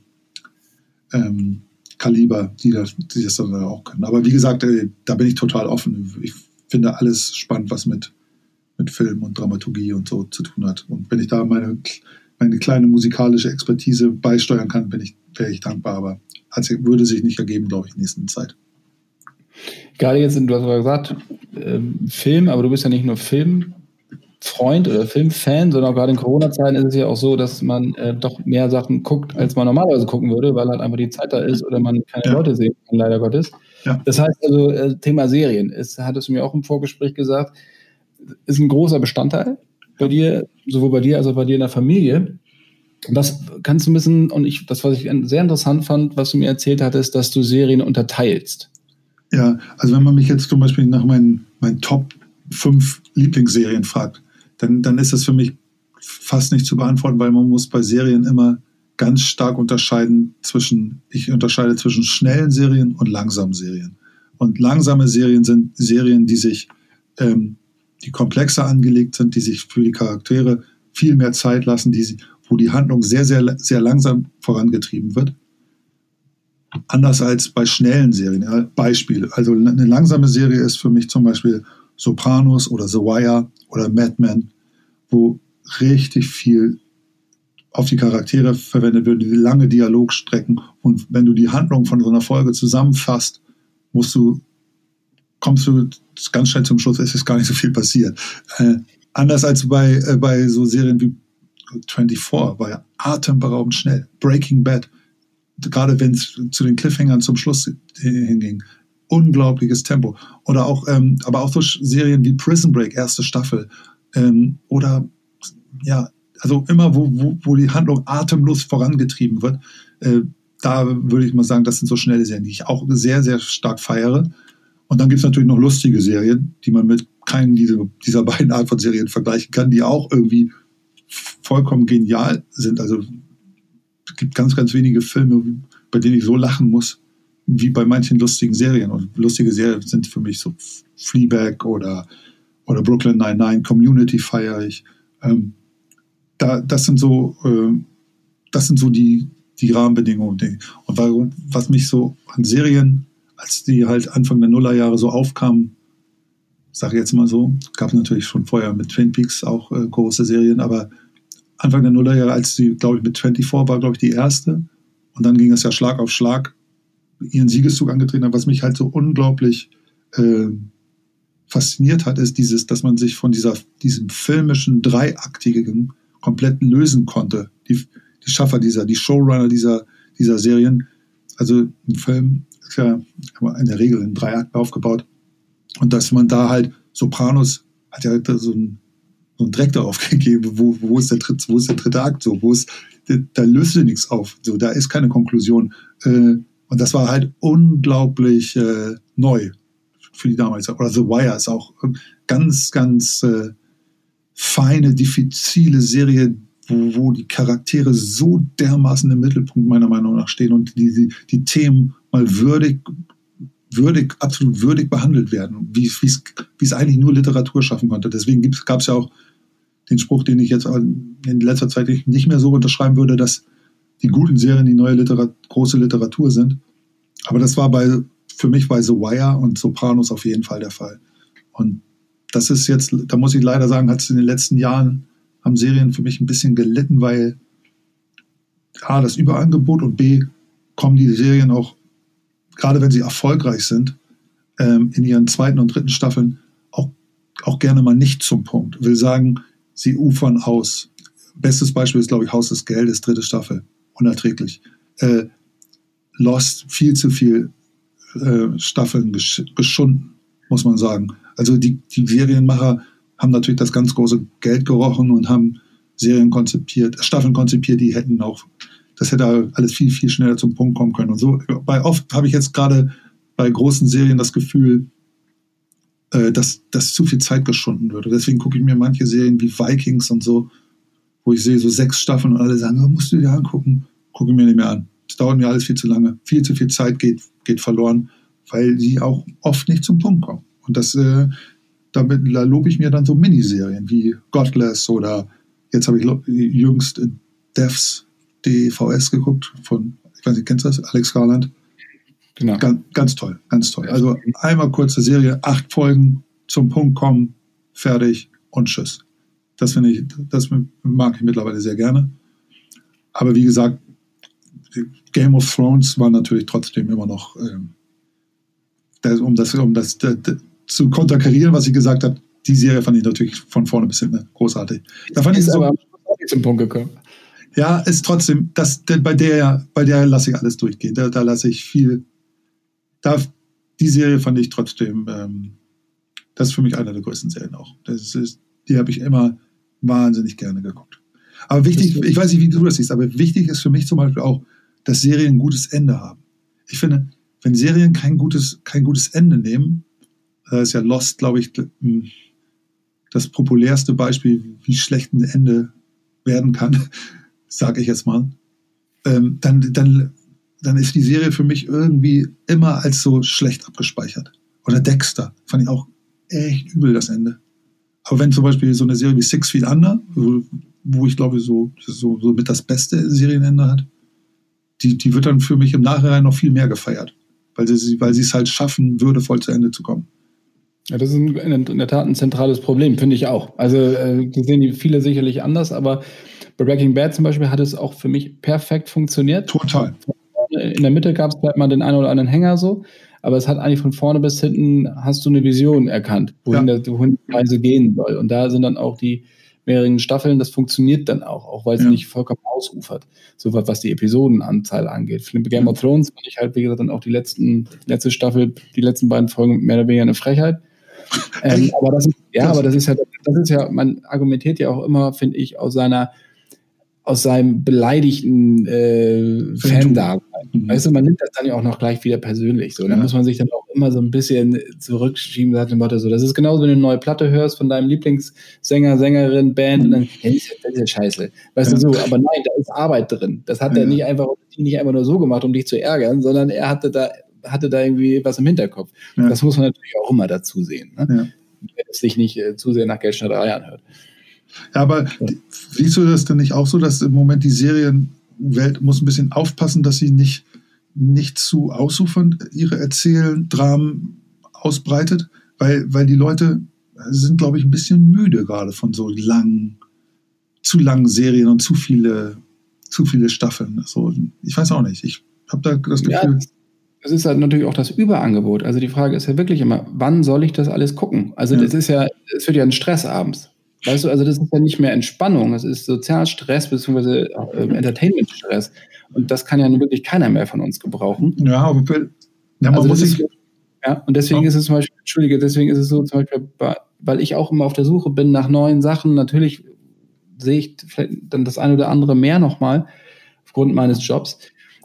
ähm, Kaliber, die das, die das dann auch können. Aber wie gesagt, äh, da bin ich total offen. Ich finde alles spannend, was mit, mit Film und Dramaturgie und so zu tun hat. Und wenn ich da meine, meine kleine musikalische Expertise beisteuern kann, bin ich, wäre ich dankbar. Aber also würde sich nicht ergeben, glaube ich, in nächsten Zeit. Gerade jetzt, du hast aber gesagt, äh, Film, aber du bist ja nicht nur Film, Freund oder Filmfan, sondern auch gerade in Corona-Zeiten ist es ja auch so, dass man äh, doch mehr Sachen guckt, als man normalerweise gucken würde, weil halt einfach die Zeit da ist oder man keine ja. Leute sehen kann, leider Gottes. Ja. Das heißt also, äh, Thema Serien, ist, hattest du mir auch im Vorgespräch gesagt, ist ein großer Bestandteil bei dir, sowohl bei dir als auch bei dir in der Familie. Das kannst du ein bisschen, und ich, das, was ich sehr interessant fand, was du mir erzählt hattest, dass du Serien unterteilst. Ja, also wenn man mich jetzt zum Beispiel nach meinen, meinen Top 5 Lieblingsserien fragt, dann, dann ist das für mich fast nicht zu beantworten, weil man muss bei Serien immer ganz stark unterscheiden zwischen, ich unterscheide zwischen schnellen Serien und langsamen Serien. Und langsame Serien sind Serien, die sich, ähm, die komplexer angelegt sind, die sich für die Charaktere viel mehr Zeit lassen, die, wo die Handlung sehr, sehr, sehr langsam vorangetrieben wird. Anders als bei schnellen Serien. Ja, Beispiel. Also eine langsame Serie ist für mich zum Beispiel Sopranos oder The Wire oder Mad Men, wo richtig viel auf die Charaktere verwendet wird, die lange Dialogstrecken. Und wenn du die Handlung von so einer Folge zusammenfasst, musst du, kommst du ganz schnell zum Schluss, es ist gar nicht so viel passiert. Äh, anders als bei, äh, bei so Serien wie 24, war ja atemberaubend schnell. Breaking Bad, gerade wenn es zu den Cliffhangern zum Schluss hinging, unglaubliches Tempo. Oder auch, ähm, aber auch so Serien wie Prison Break, erste Staffel. Ähm, oder ja, also immer, wo, wo, wo die Handlung atemlos vorangetrieben wird, äh, da würde ich mal sagen, das sind so schnelle Serien, die ich auch sehr, sehr stark feiere. Und dann gibt es natürlich noch lustige Serien, die man mit keinen dieser, dieser beiden Art von Serien vergleichen kann, die auch irgendwie vollkommen genial sind. Also es gibt ganz, ganz wenige Filme, bei denen ich so lachen muss, wie bei manchen lustigen Serien. Und lustige Serien sind für mich so Fleabag oder, oder Brooklyn Nine-Nine, Community feiere ich. Ähm, da, das sind so, äh, das sind so die, die Rahmenbedingungen. Und warum, was mich so an Serien, als die halt Anfang der Nullerjahre so aufkamen, sage ich jetzt mal so, gab es natürlich schon vorher mit Twin Peaks auch äh, große Serien, aber Anfang der Nullerjahre, als die, glaube ich, mit 24 war, glaube ich, die erste. Und dann ging es ja Schlag auf Schlag ihren Siegeszug angetreten haben. Was mich halt so unglaublich äh, fasziniert hat, ist dieses, dass man sich von dieser, diesem filmischen, dreiaktigen komplett lösen konnte. die, die Schaffer dieser, die Showrunner dieser, dieser Serien. Also ein Film ist ja in der Regel in drei Akten aufgebaut. Und dass man da halt, Sopranos hat ja so ein so einen Dreck darauf gegeben, wo, wo, ist der dritte, wo ist der dritte Akt, so, wo ist, da löste nichts auf, so, da ist keine Konklusion. Äh, und das war halt unglaublich äh, neu für die damalige. Oder The Wire ist auch ganz, ganz äh, feine, diffizile Serie, wo, wo die Charaktere so dermaßen im Mittelpunkt meiner Meinung nach stehen und die, die, die Themen mal würdig, würdig, absolut würdig behandelt werden, wie es eigentlich nur Literatur schaffen konnte. Deswegen gab es ja auch den Spruch, den ich jetzt in letzter Zeit nicht mehr so unterschreiben würde, dass die guten Serien die neue Literat große Literatur sind. Aber das war bei, für mich bei The Wire und Sopranos auf jeden Fall der Fall. Und das ist jetzt, da muss ich leider sagen, hat es in den letzten Jahren, haben Serien für mich ein bisschen gelitten, weil A, das Überangebot und B, kommen die Serien auch, gerade wenn sie erfolgreich sind, ähm, in ihren zweiten und dritten Staffeln auch, auch gerne mal nicht zum Punkt. Will sagen, sie ufern aus. Bestes Beispiel ist, glaube ich, Haus des Geldes, dritte Staffel. Unerträglich. Äh, Lost, viel zu viel äh, Staffeln gesch geschunden, muss man sagen. Also die, die Serienmacher haben natürlich das ganz große Geld gerochen und haben Serien konzipiert, Staffeln konzipiert, die hätten auch, das hätte alles viel, viel schneller zum Punkt kommen können. Und so, bei oft habe ich jetzt gerade bei großen Serien das Gefühl, äh, dass, dass zu viel Zeit geschunden wird. Und deswegen gucke ich mir manche Serien wie Vikings und so, wo ich sehe so sechs Staffeln und alle sagen, oh, musst du dir angucken. Gucke mir nicht mehr an. Das dauert mir alles viel zu lange. Viel zu viel Zeit geht, geht verloren, weil die auch oft nicht zum Punkt kommen. Und das, äh, damit, da lobe ich mir dann so Miniserien wie Godless oder jetzt habe ich jüngst Devs DVS geguckt von, ich weiß nicht, kennst du das? Alex Garland. Genau. Ganz, ganz toll, ganz toll. Also einmal kurze Serie, acht Folgen, zum Punkt kommen, fertig und tschüss. Das finde ich, das mag ich mittlerweile sehr gerne. Aber wie gesagt, Game of Thrones war natürlich trotzdem immer noch, ähm, um das, um das, das, das zu konterkarieren, was ich gesagt habe, die Serie fand ich natürlich von vorne bis hinten großartig. Da fand ist ich so, aber zum Punkt gekommen. Ja, ist trotzdem, das, bei der, bei der lasse ich alles durchgehen. Da, da lasse ich viel, da, die Serie fand ich trotzdem, ähm, das ist für mich einer der größten Serien auch. Das ist, die habe ich immer wahnsinnig gerne geguckt. Aber wichtig, ich weiß nicht, wie du das siehst, aber wichtig ist für mich zum Beispiel auch, dass Serien ein gutes Ende haben. Ich finde, wenn Serien kein gutes, kein gutes Ende nehmen, da ist ja Lost, glaube ich, das populärste Beispiel, wie schlecht ein Ende werden kann, sage ich jetzt mal, ähm, dann, dann dann ist die Serie für mich irgendwie immer als so schlecht abgespeichert. Oder Dexter, fand ich auch echt übel das Ende. Aber wenn zum Beispiel so eine Serie wie Six Feet Under, wo, wo ich glaube, so, so, so mit das beste Serienende hat, die, die wird dann für mich im Nachhinein noch viel mehr gefeiert, weil sie, weil sie es halt schaffen, würdevoll zu Ende zu kommen. Ja, das ist in, der Tat ein zentrales Problem, finde ich auch. Also, äh, sehen die viele sicherlich anders, aber bei Breaking Bad zum Beispiel hat es auch für mich perfekt funktioniert. Total in der Mitte gab es vielleicht mal den einen oder anderen Hänger so, aber es hat eigentlich von vorne bis hinten hast du eine Vision erkannt, wohin, ja. der, wohin die Reise gehen soll. Und da sind dann auch die mehreren Staffeln, das funktioniert dann auch, auch weil es ja. nicht vollkommen ausufert, so was, was die Episodenanzahl angeht. Für Game ja. of Thrones fand ich halt, wie gesagt, dann auch die letzten, letzte Staffel, die letzten beiden Folgen mehr oder weniger eine Frechheit. ähm, aber das ist, ja, aber das ist ja, das ist ja, man argumentiert ja auch immer, finde ich, aus seiner aus seinem beleidigten äh, Fan da. Mhm. Weißt du, man nimmt das dann ja auch noch gleich wieder persönlich. So, dann muss man sich dann auch immer so ein bisschen zurückschieben, sagt dem Motto so. Das ist genauso, wenn du eine neue Platte hörst von deinem Lieblingssänger, Sängerin, Band, und dann, ja, das ist ja scheiße. Weißt ja. du so, aber nein, da ist Arbeit drin. Das hat ja. er nicht einfach, nicht einfach nur so gemacht, um dich zu ärgern, sondern er hatte da, hatte da irgendwie was im Hinterkopf. Ja. Das muss man natürlich auch immer dazu sehen. Ne? Ja. Wenn es sich nicht äh, zu sehr nach Geldschneiderei anhört. Ja, aber siehst du das denn nicht auch so, dass im Moment die Serienwelt muss ein bisschen aufpassen, dass sie nicht, nicht zu ausufernd ihre Erzählen, Dramen ausbreitet? Weil, weil die Leute sind, glaube ich, ein bisschen müde gerade von so langen, zu langen Serien und zu viele, zu viele Staffeln. So, ich weiß auch nicht. Ich habe da das Gefühl. Ja, das ist halt natürlich auch das Überangebot. Also die Frage ist ja wirklich immer, wann soll ich das alles gucken? Also das ist ja, es wird ja ein Stress abends. Weißt du, also das ist ja nicht mehr Entspannung, es ist Sozialstress bzw. Äh, Entertainment-Stress. Und das kann ja nun wirklich keiner mehr von uns gebrauchen. Ja, aber ja, also muss sich. Ja, und deswegen ja. ist es zum Beispiel, Entschuldige, deswegen ist es so, zum Beispiel, weil ich auch immer auf der Suche bin nach neuen Sachen, natürlich sehe ich vielleicht dann das eine oder andere mehr nochmal aufgrund meines Jobs.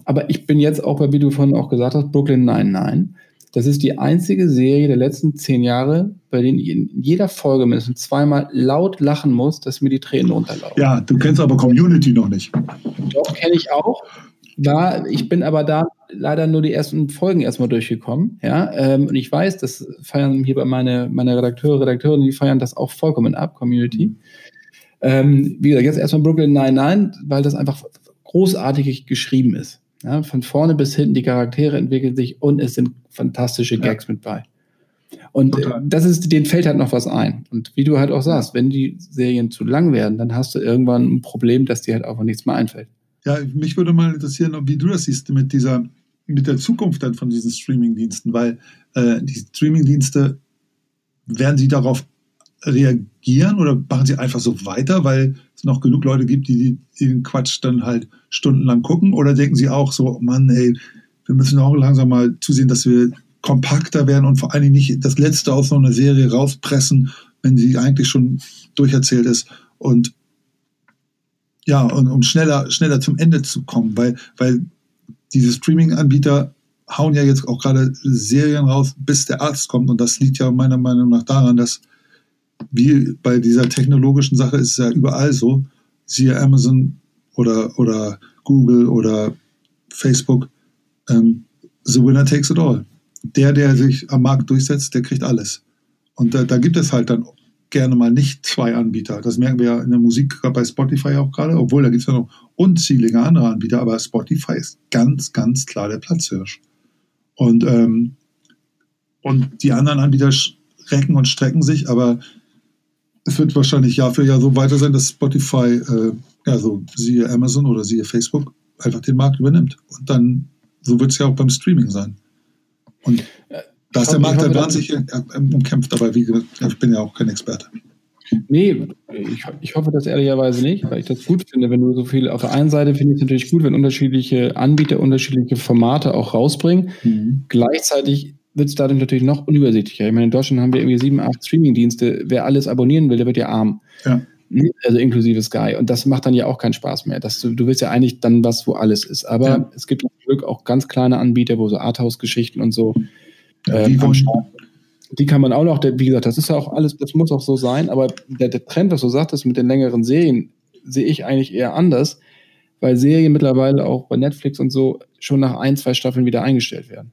Aber ich bin jetzt auch bei, wie du vorhin auch gesagt hast, Brooklyn 99. Das ist die einzige Serie der letzten zehn Jahre, bei denen ich in jeder Folge mindestens zweimal laut lachen muss, dass mir die Tränen runterlaufen. Ja, du kennst aber Community noch nicht. Doch, kenne ich auch. War, ich bin aber da leider nur die ersten Folgen erstmal durchgekommen. Ja, ähm, und ich weiß, das feiern hier bei meine, meine Redakteure, Redakteurinnen, die feiern das auch vollkommen ab, Community. Ähm, wie gesagt, jetzt erstmal Brooklyn 99, weil das einfach großartig geschrieben ist. Ja, von vorne bis hinten, die Charaktere entwickeln sich und es sind fantastische Gags ja. mit bei. Und Total. das ist, denen fällt halt noch was ein. Und wie du halt auch sagst, wenn die Serien zu lang werden, dann hast du irgendwann ein Problem, dass dir halt einfach nichts mehr einfällt. Ja, mich würde mal interessieren, wie du das siehst mit dieser, mit der Zukunft dann von diesen Streaming-Diensten, weil äh, die Streaming-Dienste, werden sie darauf reagieren oder machen sie einfach so weiter, weil es noch genug Leute gibt, die, die den Quatsch dann halt stundenlang gucken? Oder denken sie auch so, Mann, ey, wir müssen auch langsam mal zusehen, dass wir kompakter werden und vor allen Dingen nicht das Letzte aus so einer Serie rauspressen, wenn sie eigentlich schon durcherzählt ist und ja, und, um schneller, schneller zum Ende zu kommen, weil, weil diese Streaming-Anbieter hauen ja jetzt auch gerade Serien raus, bis der Arzt kommt. Und das liegt ja meiner Meinung nach daran, dass wie bei dieser technologischen Sache ist es ja überall so, siehe Amazon oder, oder Google oder Facebook, ähm, the winner takes it all. Der, der sich am Markt durchsetzt, der kriegt alles. Und da, da gibt es halt dann gerne mal nicht zwei Anbieter. Das merken wir ja in der Musik bei Spotify auch gerade, obwohl da gibt es ja noch unzählige andere Anbieter, aber Spotify ist ganz, ganz klar der Platzhirsch. Und, ähm, und die anderen Anbieter recken und strecken sich, aber es wird wahrscheinlich Jahr für Jahr so weiter sein, dass Spotify, äh, ja, so siehe Amazon oder siehe Facebook, einfach den Markt übernimmt. Und dann, so wird es ja auch beim Streaming sein. Und äh, da ist der Markt halt wahnsinnig umkämpft, aber wie gesagt, ich bin ja auch kein Experte. Nee, ich, ich hoffe das ehrlicherweise nicht, weil ich das gut finde, wenn du so viel, auf der einen Seite finde ich es natürlich gut, wenn unterschiedliche Anbieter unterschiedliche Formate auch rausbringen. Mhm. Gleichzeitig wird es dadurch natürlich noch unübersichtlicher. Ich meine, in Deutschland haben wir irgendwie sieben, acht Streaming-Dienste. Wer alles abonnieren will, der wird ja arm. Ja. Also inklusive Sky. Und das macht dann ja auch keinen Spaß mehr. Das, du, willst ja eigentlich dann was, wo alles ist. Aber ja. es gibt zum Glück auch ganz kleine Anbieter, wo so Arthouse-Geschichten und so ja, ähm, am Start die kann man auch noch, wie gesagt, das ist ja auch alles, das muss auch so sein, aber der, der Trend, was du sagtest mit den längeren Serien, sehe ich eigentlich eher anders, weil Serien mittlerweile auch bei Netflix und so schon nach ein, zwei Staffeln wieder eingestellt werden.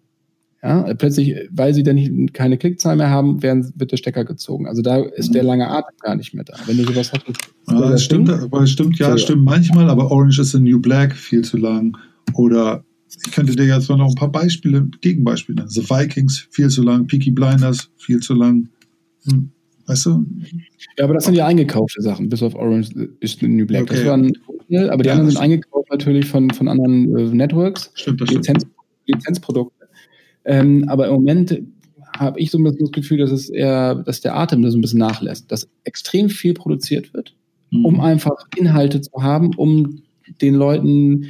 Ja, plötzlich, weil sie dann nicht, keine Klickzahl mehr haben, werden, wird der Stecker gezogen. Also da ist der lange Atem gar nicht mehr da. Wenn du sowas hast, ja, das stimmt, aber stimmt, ja, stimmt manchmal, aber Orange is the New Black viel zu lang. Oder ich könnte dir jetzt noch ein paar Beispiele, Gegenbeispiele nennen. The Vikings, viel zu lang. Peaky Blinders, viel zu lang. Hm. Weißt du? Ja, aber das sind ja eingekaufte Sachen, bis auf Orange is the New Black. Okay. Das waren, aber die ja, anderen sind eingekauft natürlich von, von anderen äh, Networks. Stimmt, das Lizenz, stimmt. Lizenzprodukte. Ähm, aber im Moment habe ich so ein bisschen das Gefühl, dass es eher, dass der Atem da so ein bisschen nachlässt, dass extrem viel produziert wird, mhm. um einfach Inhalte zu haben, um den Leuten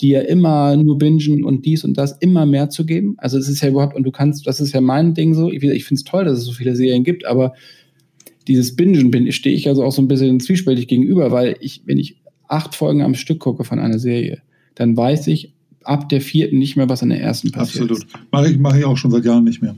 die ja immer nur bingen und dies und das immer mehr zu geben. Also es ist ja überhaupt, und du kannst, das ist ja mein Ding so, ich, ich finde es toll, dass es so viele Serien gibt, aber dieses Bingen bin, stehe ich also auch so ein bisschen zwiespältig gegenüber, weil ich, wenn ich acht Folgen am Stück gucke von einer Serie, dann weiß ich ab der vierten nicht mehr, was in der ersten passiert. Absolut. Mache ich, mache ich auch schon seit Jahren nicht mehr.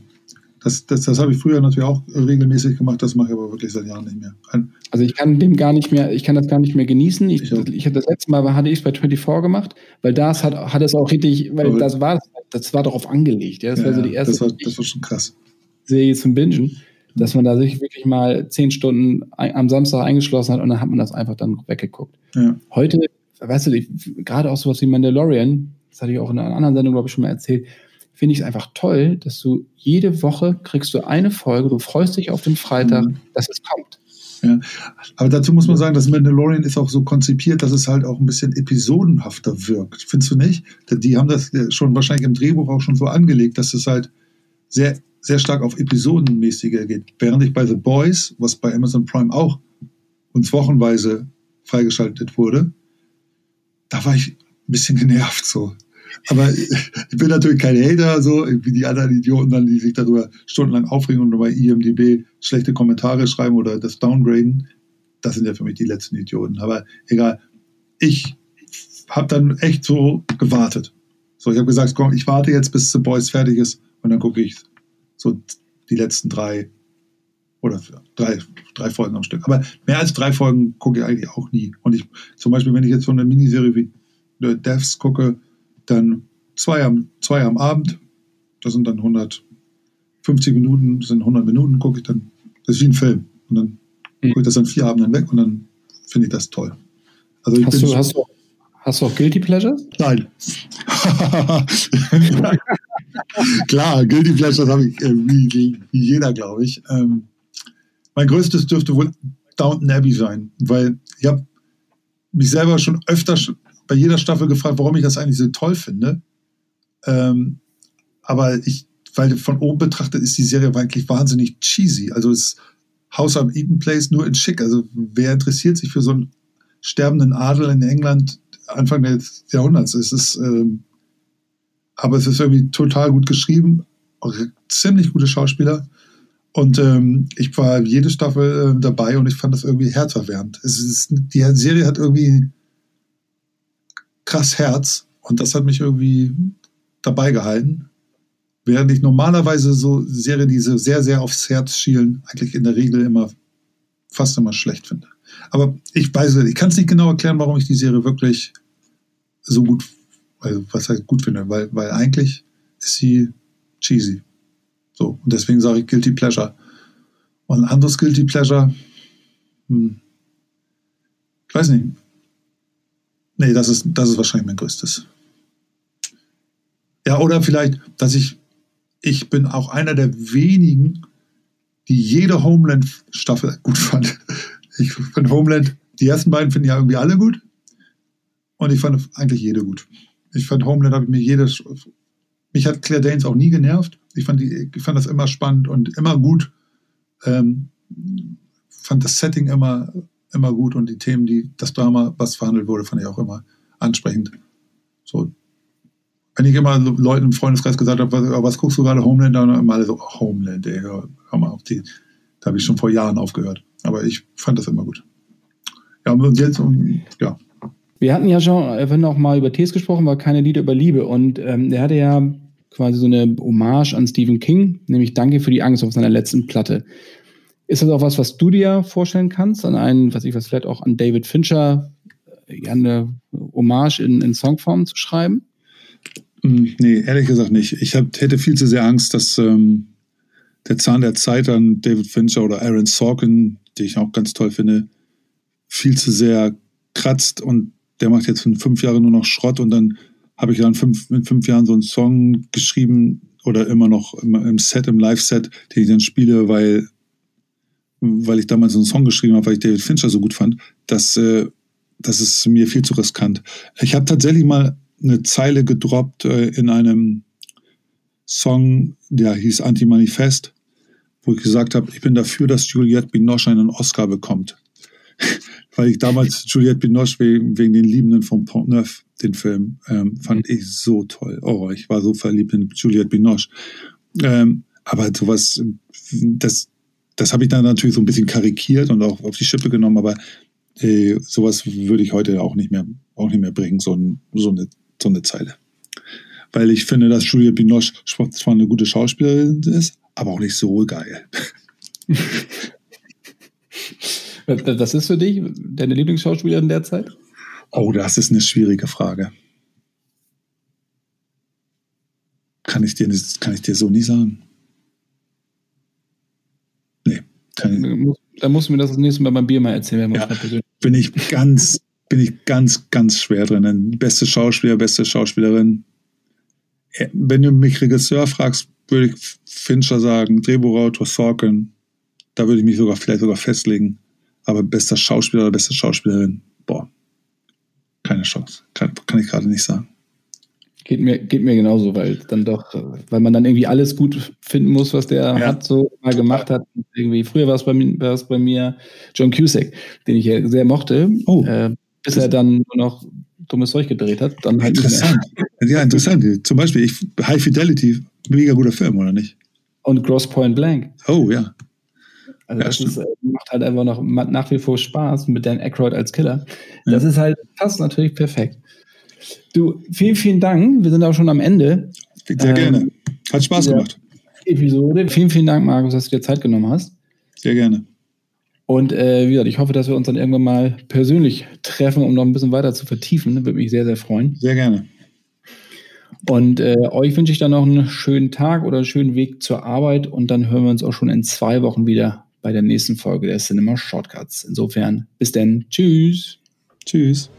Das, das, das habe ich früher natürlich auch regelmäßig gemacht, das mache ich aber wirklich seit Jahren nicht mehr. Ein also ich kann dem gar nicht mehr, ich kann das gar nicht mehr genießen. Ich, ich, ich das letzte Mal hatte ich es bei 24 gemacht, weil das hat, hat es auch richtig, weil aber das war das war darauf angelegt. Ja? Das ja, war so die erste das war, das war schon krass. Serie zum Bingen, dass man da sich wirklich mal zehn Stunden am Samstag eingeschlossen hat und dann hat man das einfach dann weggeguckt. Ja. Heute, weißt du, gerade auch sowas wie Mandalorian, das hatte ich auch in einer anderen Sendung, glaube ich, schon mal erzählt, finde ich es einfach toll, dass du jede Woche kriegst du eine Folge, du freust dich auf den Freitag, mhm. dass es kommt. Ja, aber dazu muss man sagen, das Mandalorian ist auch so konzipiert, dass es halt auch ein bisschen episodenhafter wirkt. Findest du nicht? Die haben das schon wahrscheinlich im Drehbuch auch schon so angelegt, dass es halt sehr, sehr stark auf episodenmäßiger geht. Während ich bei The Boys, was bei Amazon Prime auch uns wochenweise freigeschaltet wurde, da war ich ein bisschen genervt so. Aber ich bin natürlich kein Hater, so wie die anderen Idioten dann, die sich darüber stundenlang aufregen und bei IMDB schlechte Kommentare schreiben oder das downgraden. Das sind ja für mich die letzten Idioten. Aber egal. Ich habe dann echt so gewartet. So, ich habe gesagt, komm, ich warte jetzt, bis The Boys fertig ist und dann gucke ich so die letzten drei oder drei, drei Folgen am Stück. Aber mehr als drei Folgen gucke ich eigentlich auch nie. Und ich, zum Beispiel, wenn ich jetzt so eine Miniserie wie The Devs gucke, dann zwei am, zwei am Abend, das sind dann 150 Minuten, das sind 100 Minuten, gucke ich dann, das ist wie ein Film. Und dann mhm. gucke ich das dann vier Abenden weg und dann finde ich das toll. Also hast, du, hast, du, hast du auch Guilty Pleasures? Nein. Klar, Guilty Pleasures habe ich äh, wie, wie, jeder, glaube ich. Ähm, mein größtes dürfte wohl Downton Abbey sein, weil ich habe mich selber schon öfter bei jeder Staffel gefragt, warum ich das eigentlich so toll finde. Ähm, aber ich, weil von oben betrachtet ist die Serie eigentlich wahnsinnig cheesy. Also es House of Eden Place nur in schick. Also wer interessiert sich für so einen sterbenden Adel in England Anfang des Jahrhunderts? Es ist, ähm, aber es ist irgendwie total gut geschrieben, ziemlich gute Schauspieler. Und ähm, ich war jede Staffel äh, dabei und ich fand das irgendwie herzerwärmend. Es ist, die Serie hat irgendwie krass Herz und das hat mich irgendwie dabei gehalten. Während ich normalerweise so Serien, die sehr, sehr aufs Herz schielen, eigentlich in der Regel immer fast immer schlecht finde. Aber ich weiß, ich kann es nicht genau erklären, warum ich die Serie wirklich so gut, also was heißt gut finde, weil, weil eigentlich ist sie cheesy. So, und deswegen sage ich Guilty Pleasure. Und anderes Guilty Pleasure, hm, ich weiß nicht. Nee, das ist, das ist wahrscheinlich mein größtes. Ja, oder vielleicht, dass ich, ich bin auch einer der wenigen, die jede Homeland-Staffel gut fand. Ich finde Homeland, die ersten beiden finden ja irgendwie alle gut. Und ich fand eigentlich jede gut. Ich fand Homeland, habe ich mir jedes, mich hat Claire Danes auch nie genervt. Ich fand, die, ich fand das immer spannend und immer gut. Ähm, fand das Setting immer, immer gut und die Themen, die, das Drama, was verhandelt wurde, fand ich auch immer ansprechend. So, wenn ich immer Leuten im Freundeskreis gesagt habe, was, was guckst du gerade Homeland, dann immer alle so, oh, Homeland, ey, hör, hör mal auf die. Da habe ich schon vor Jahren aufgehört. Aber ich fand das immer gut. Ja, und jetzt, und, ja. Wir hatten ja schon, wenn auch mal über Tees gesprochen, war keine Lieder über Liebe. Und ähm, er hatte ja quasi so eine Hommage an Stephen King, nämlich Danke für die Angst auf seiner letzten Platte. Ist das auch was, was du dir vorstellen kannst, an einen, was ich was, vielleicht auch an David Fincher, äh, eine Hommage in, in Songform zu schreiben? Hm, nee, ehrlich gesagt nicht. Ich hab, hätte viel zu sehr Angst, dass ähm, der Zahn der Zeit an David Fincher oder Aaron Sorkin, die ich auch ganz toll finde, viel zu sehr kratzt und der macht jetzt in fünf Jahren nur noch Schrott und dann habe ich dann fünf, in fünf Jahren so einen Song geschrieben oder immer noch im, im Set, im Live-Set, den ich dann spiele, weil, weil ich damals einen Song geschrieben habe, weil ich David Fincher so gut fand, dass, äh, das ist mir viel zu riskant. Ich habe tatsächlich mal eine Zeile gedroppt äh, in einem Song, der hieß Anti-Manifest, wo ich gesagt habe, ich bin dafür, dass Juliette Binoche einen Oscar bekommt. weil ich damals Juliette Binoche wegen, wegen den Liebenden von Pont Neuf den Film. Ähm, fand ich so toll. Oh, ich war so verliebt in Juliette Binoche. Ähm, aber sowas, das, das habe ich dann natürlich so ein bisschen karikiert und auch auf die Schippe genommen, aber äh, sowas würde ich heute auch nicht mehr, auch nicht mehr bringen, so, ein, so, eine, so eine Zeile. Weil ich finde, dass Juliette Binoche zwar eine gute Schauspielerin ist, aber auch nicht so geil. Was ist für dich deine Lieblingsschauspielerin derzeit? Oh, das ist eine schwierige Frage. Kann ich dir, kann ich dir so nie sagen. Nee. Kann da musst du mir das das nächste Mal beim Bier mal erzählen. Ja, bin ich ganz, bin ich ganz, ganz schwer drin. Beste Schauspieler, beste Schauspielerin. Wenn du mich Regisseur fragst, würde ich Fincher sagen, Drehbuchautor Sorkin. Da würde ich mich sogar vielleicht sogar festlegen. Aber bester Schauspieler oder beste Schauspielerin, boah, keine Chance. Kann, kann ich gerade nicht sagen. Geht mir, geht mir genauso, weil dann doch, weil man dann irgendwie alles gut finden muss, was der ja. hat, so mal gemacht hat. Irgendwie, früher war es bei mir, war es bei mir John Cusack, den ich ja sehr mochte, oh. äh, bis er dann nur noch dummes Zeug gedreht hat. Dann halt interessant. Ja, interessant. Zum Beispiel ich, High Fidelity, mega guter Film, oder nicht? Und Gross Point Blank. Oh ja. Also ja, das ist, äh, macht halt einfach noch nach wie vor Spaß mit Dan Aykroyd als Killer. Das ja. ist halt fast natürlich perfekt. Du, vielen, vielen Dank. Wir sind auch schon am Ende. Sehr ähm, gerne. Hat Spaß gemacht. Episode. Vielen, vielen Dank, Markus, dass du dir Zeit genommen hast. Sehr gerne. Und äh, wie gesagt, ich hoffe, dass wir uns dann irgendwann mal persönlich treffen, um noch ein bisschen weiter zu vertiefen. Das würde mich sehr, sehr freuen. Sehr gerne. Und äh, euch wünsche ich dann noch einen schönen Tag oder einen schönen Weg zur Arbeit und dann hören wir uns auch schon in zwei Wochen wieder bei der nächsten Folge der Cinema Shortcuts. Insofern, bis dann. Tschüss. Tschüss.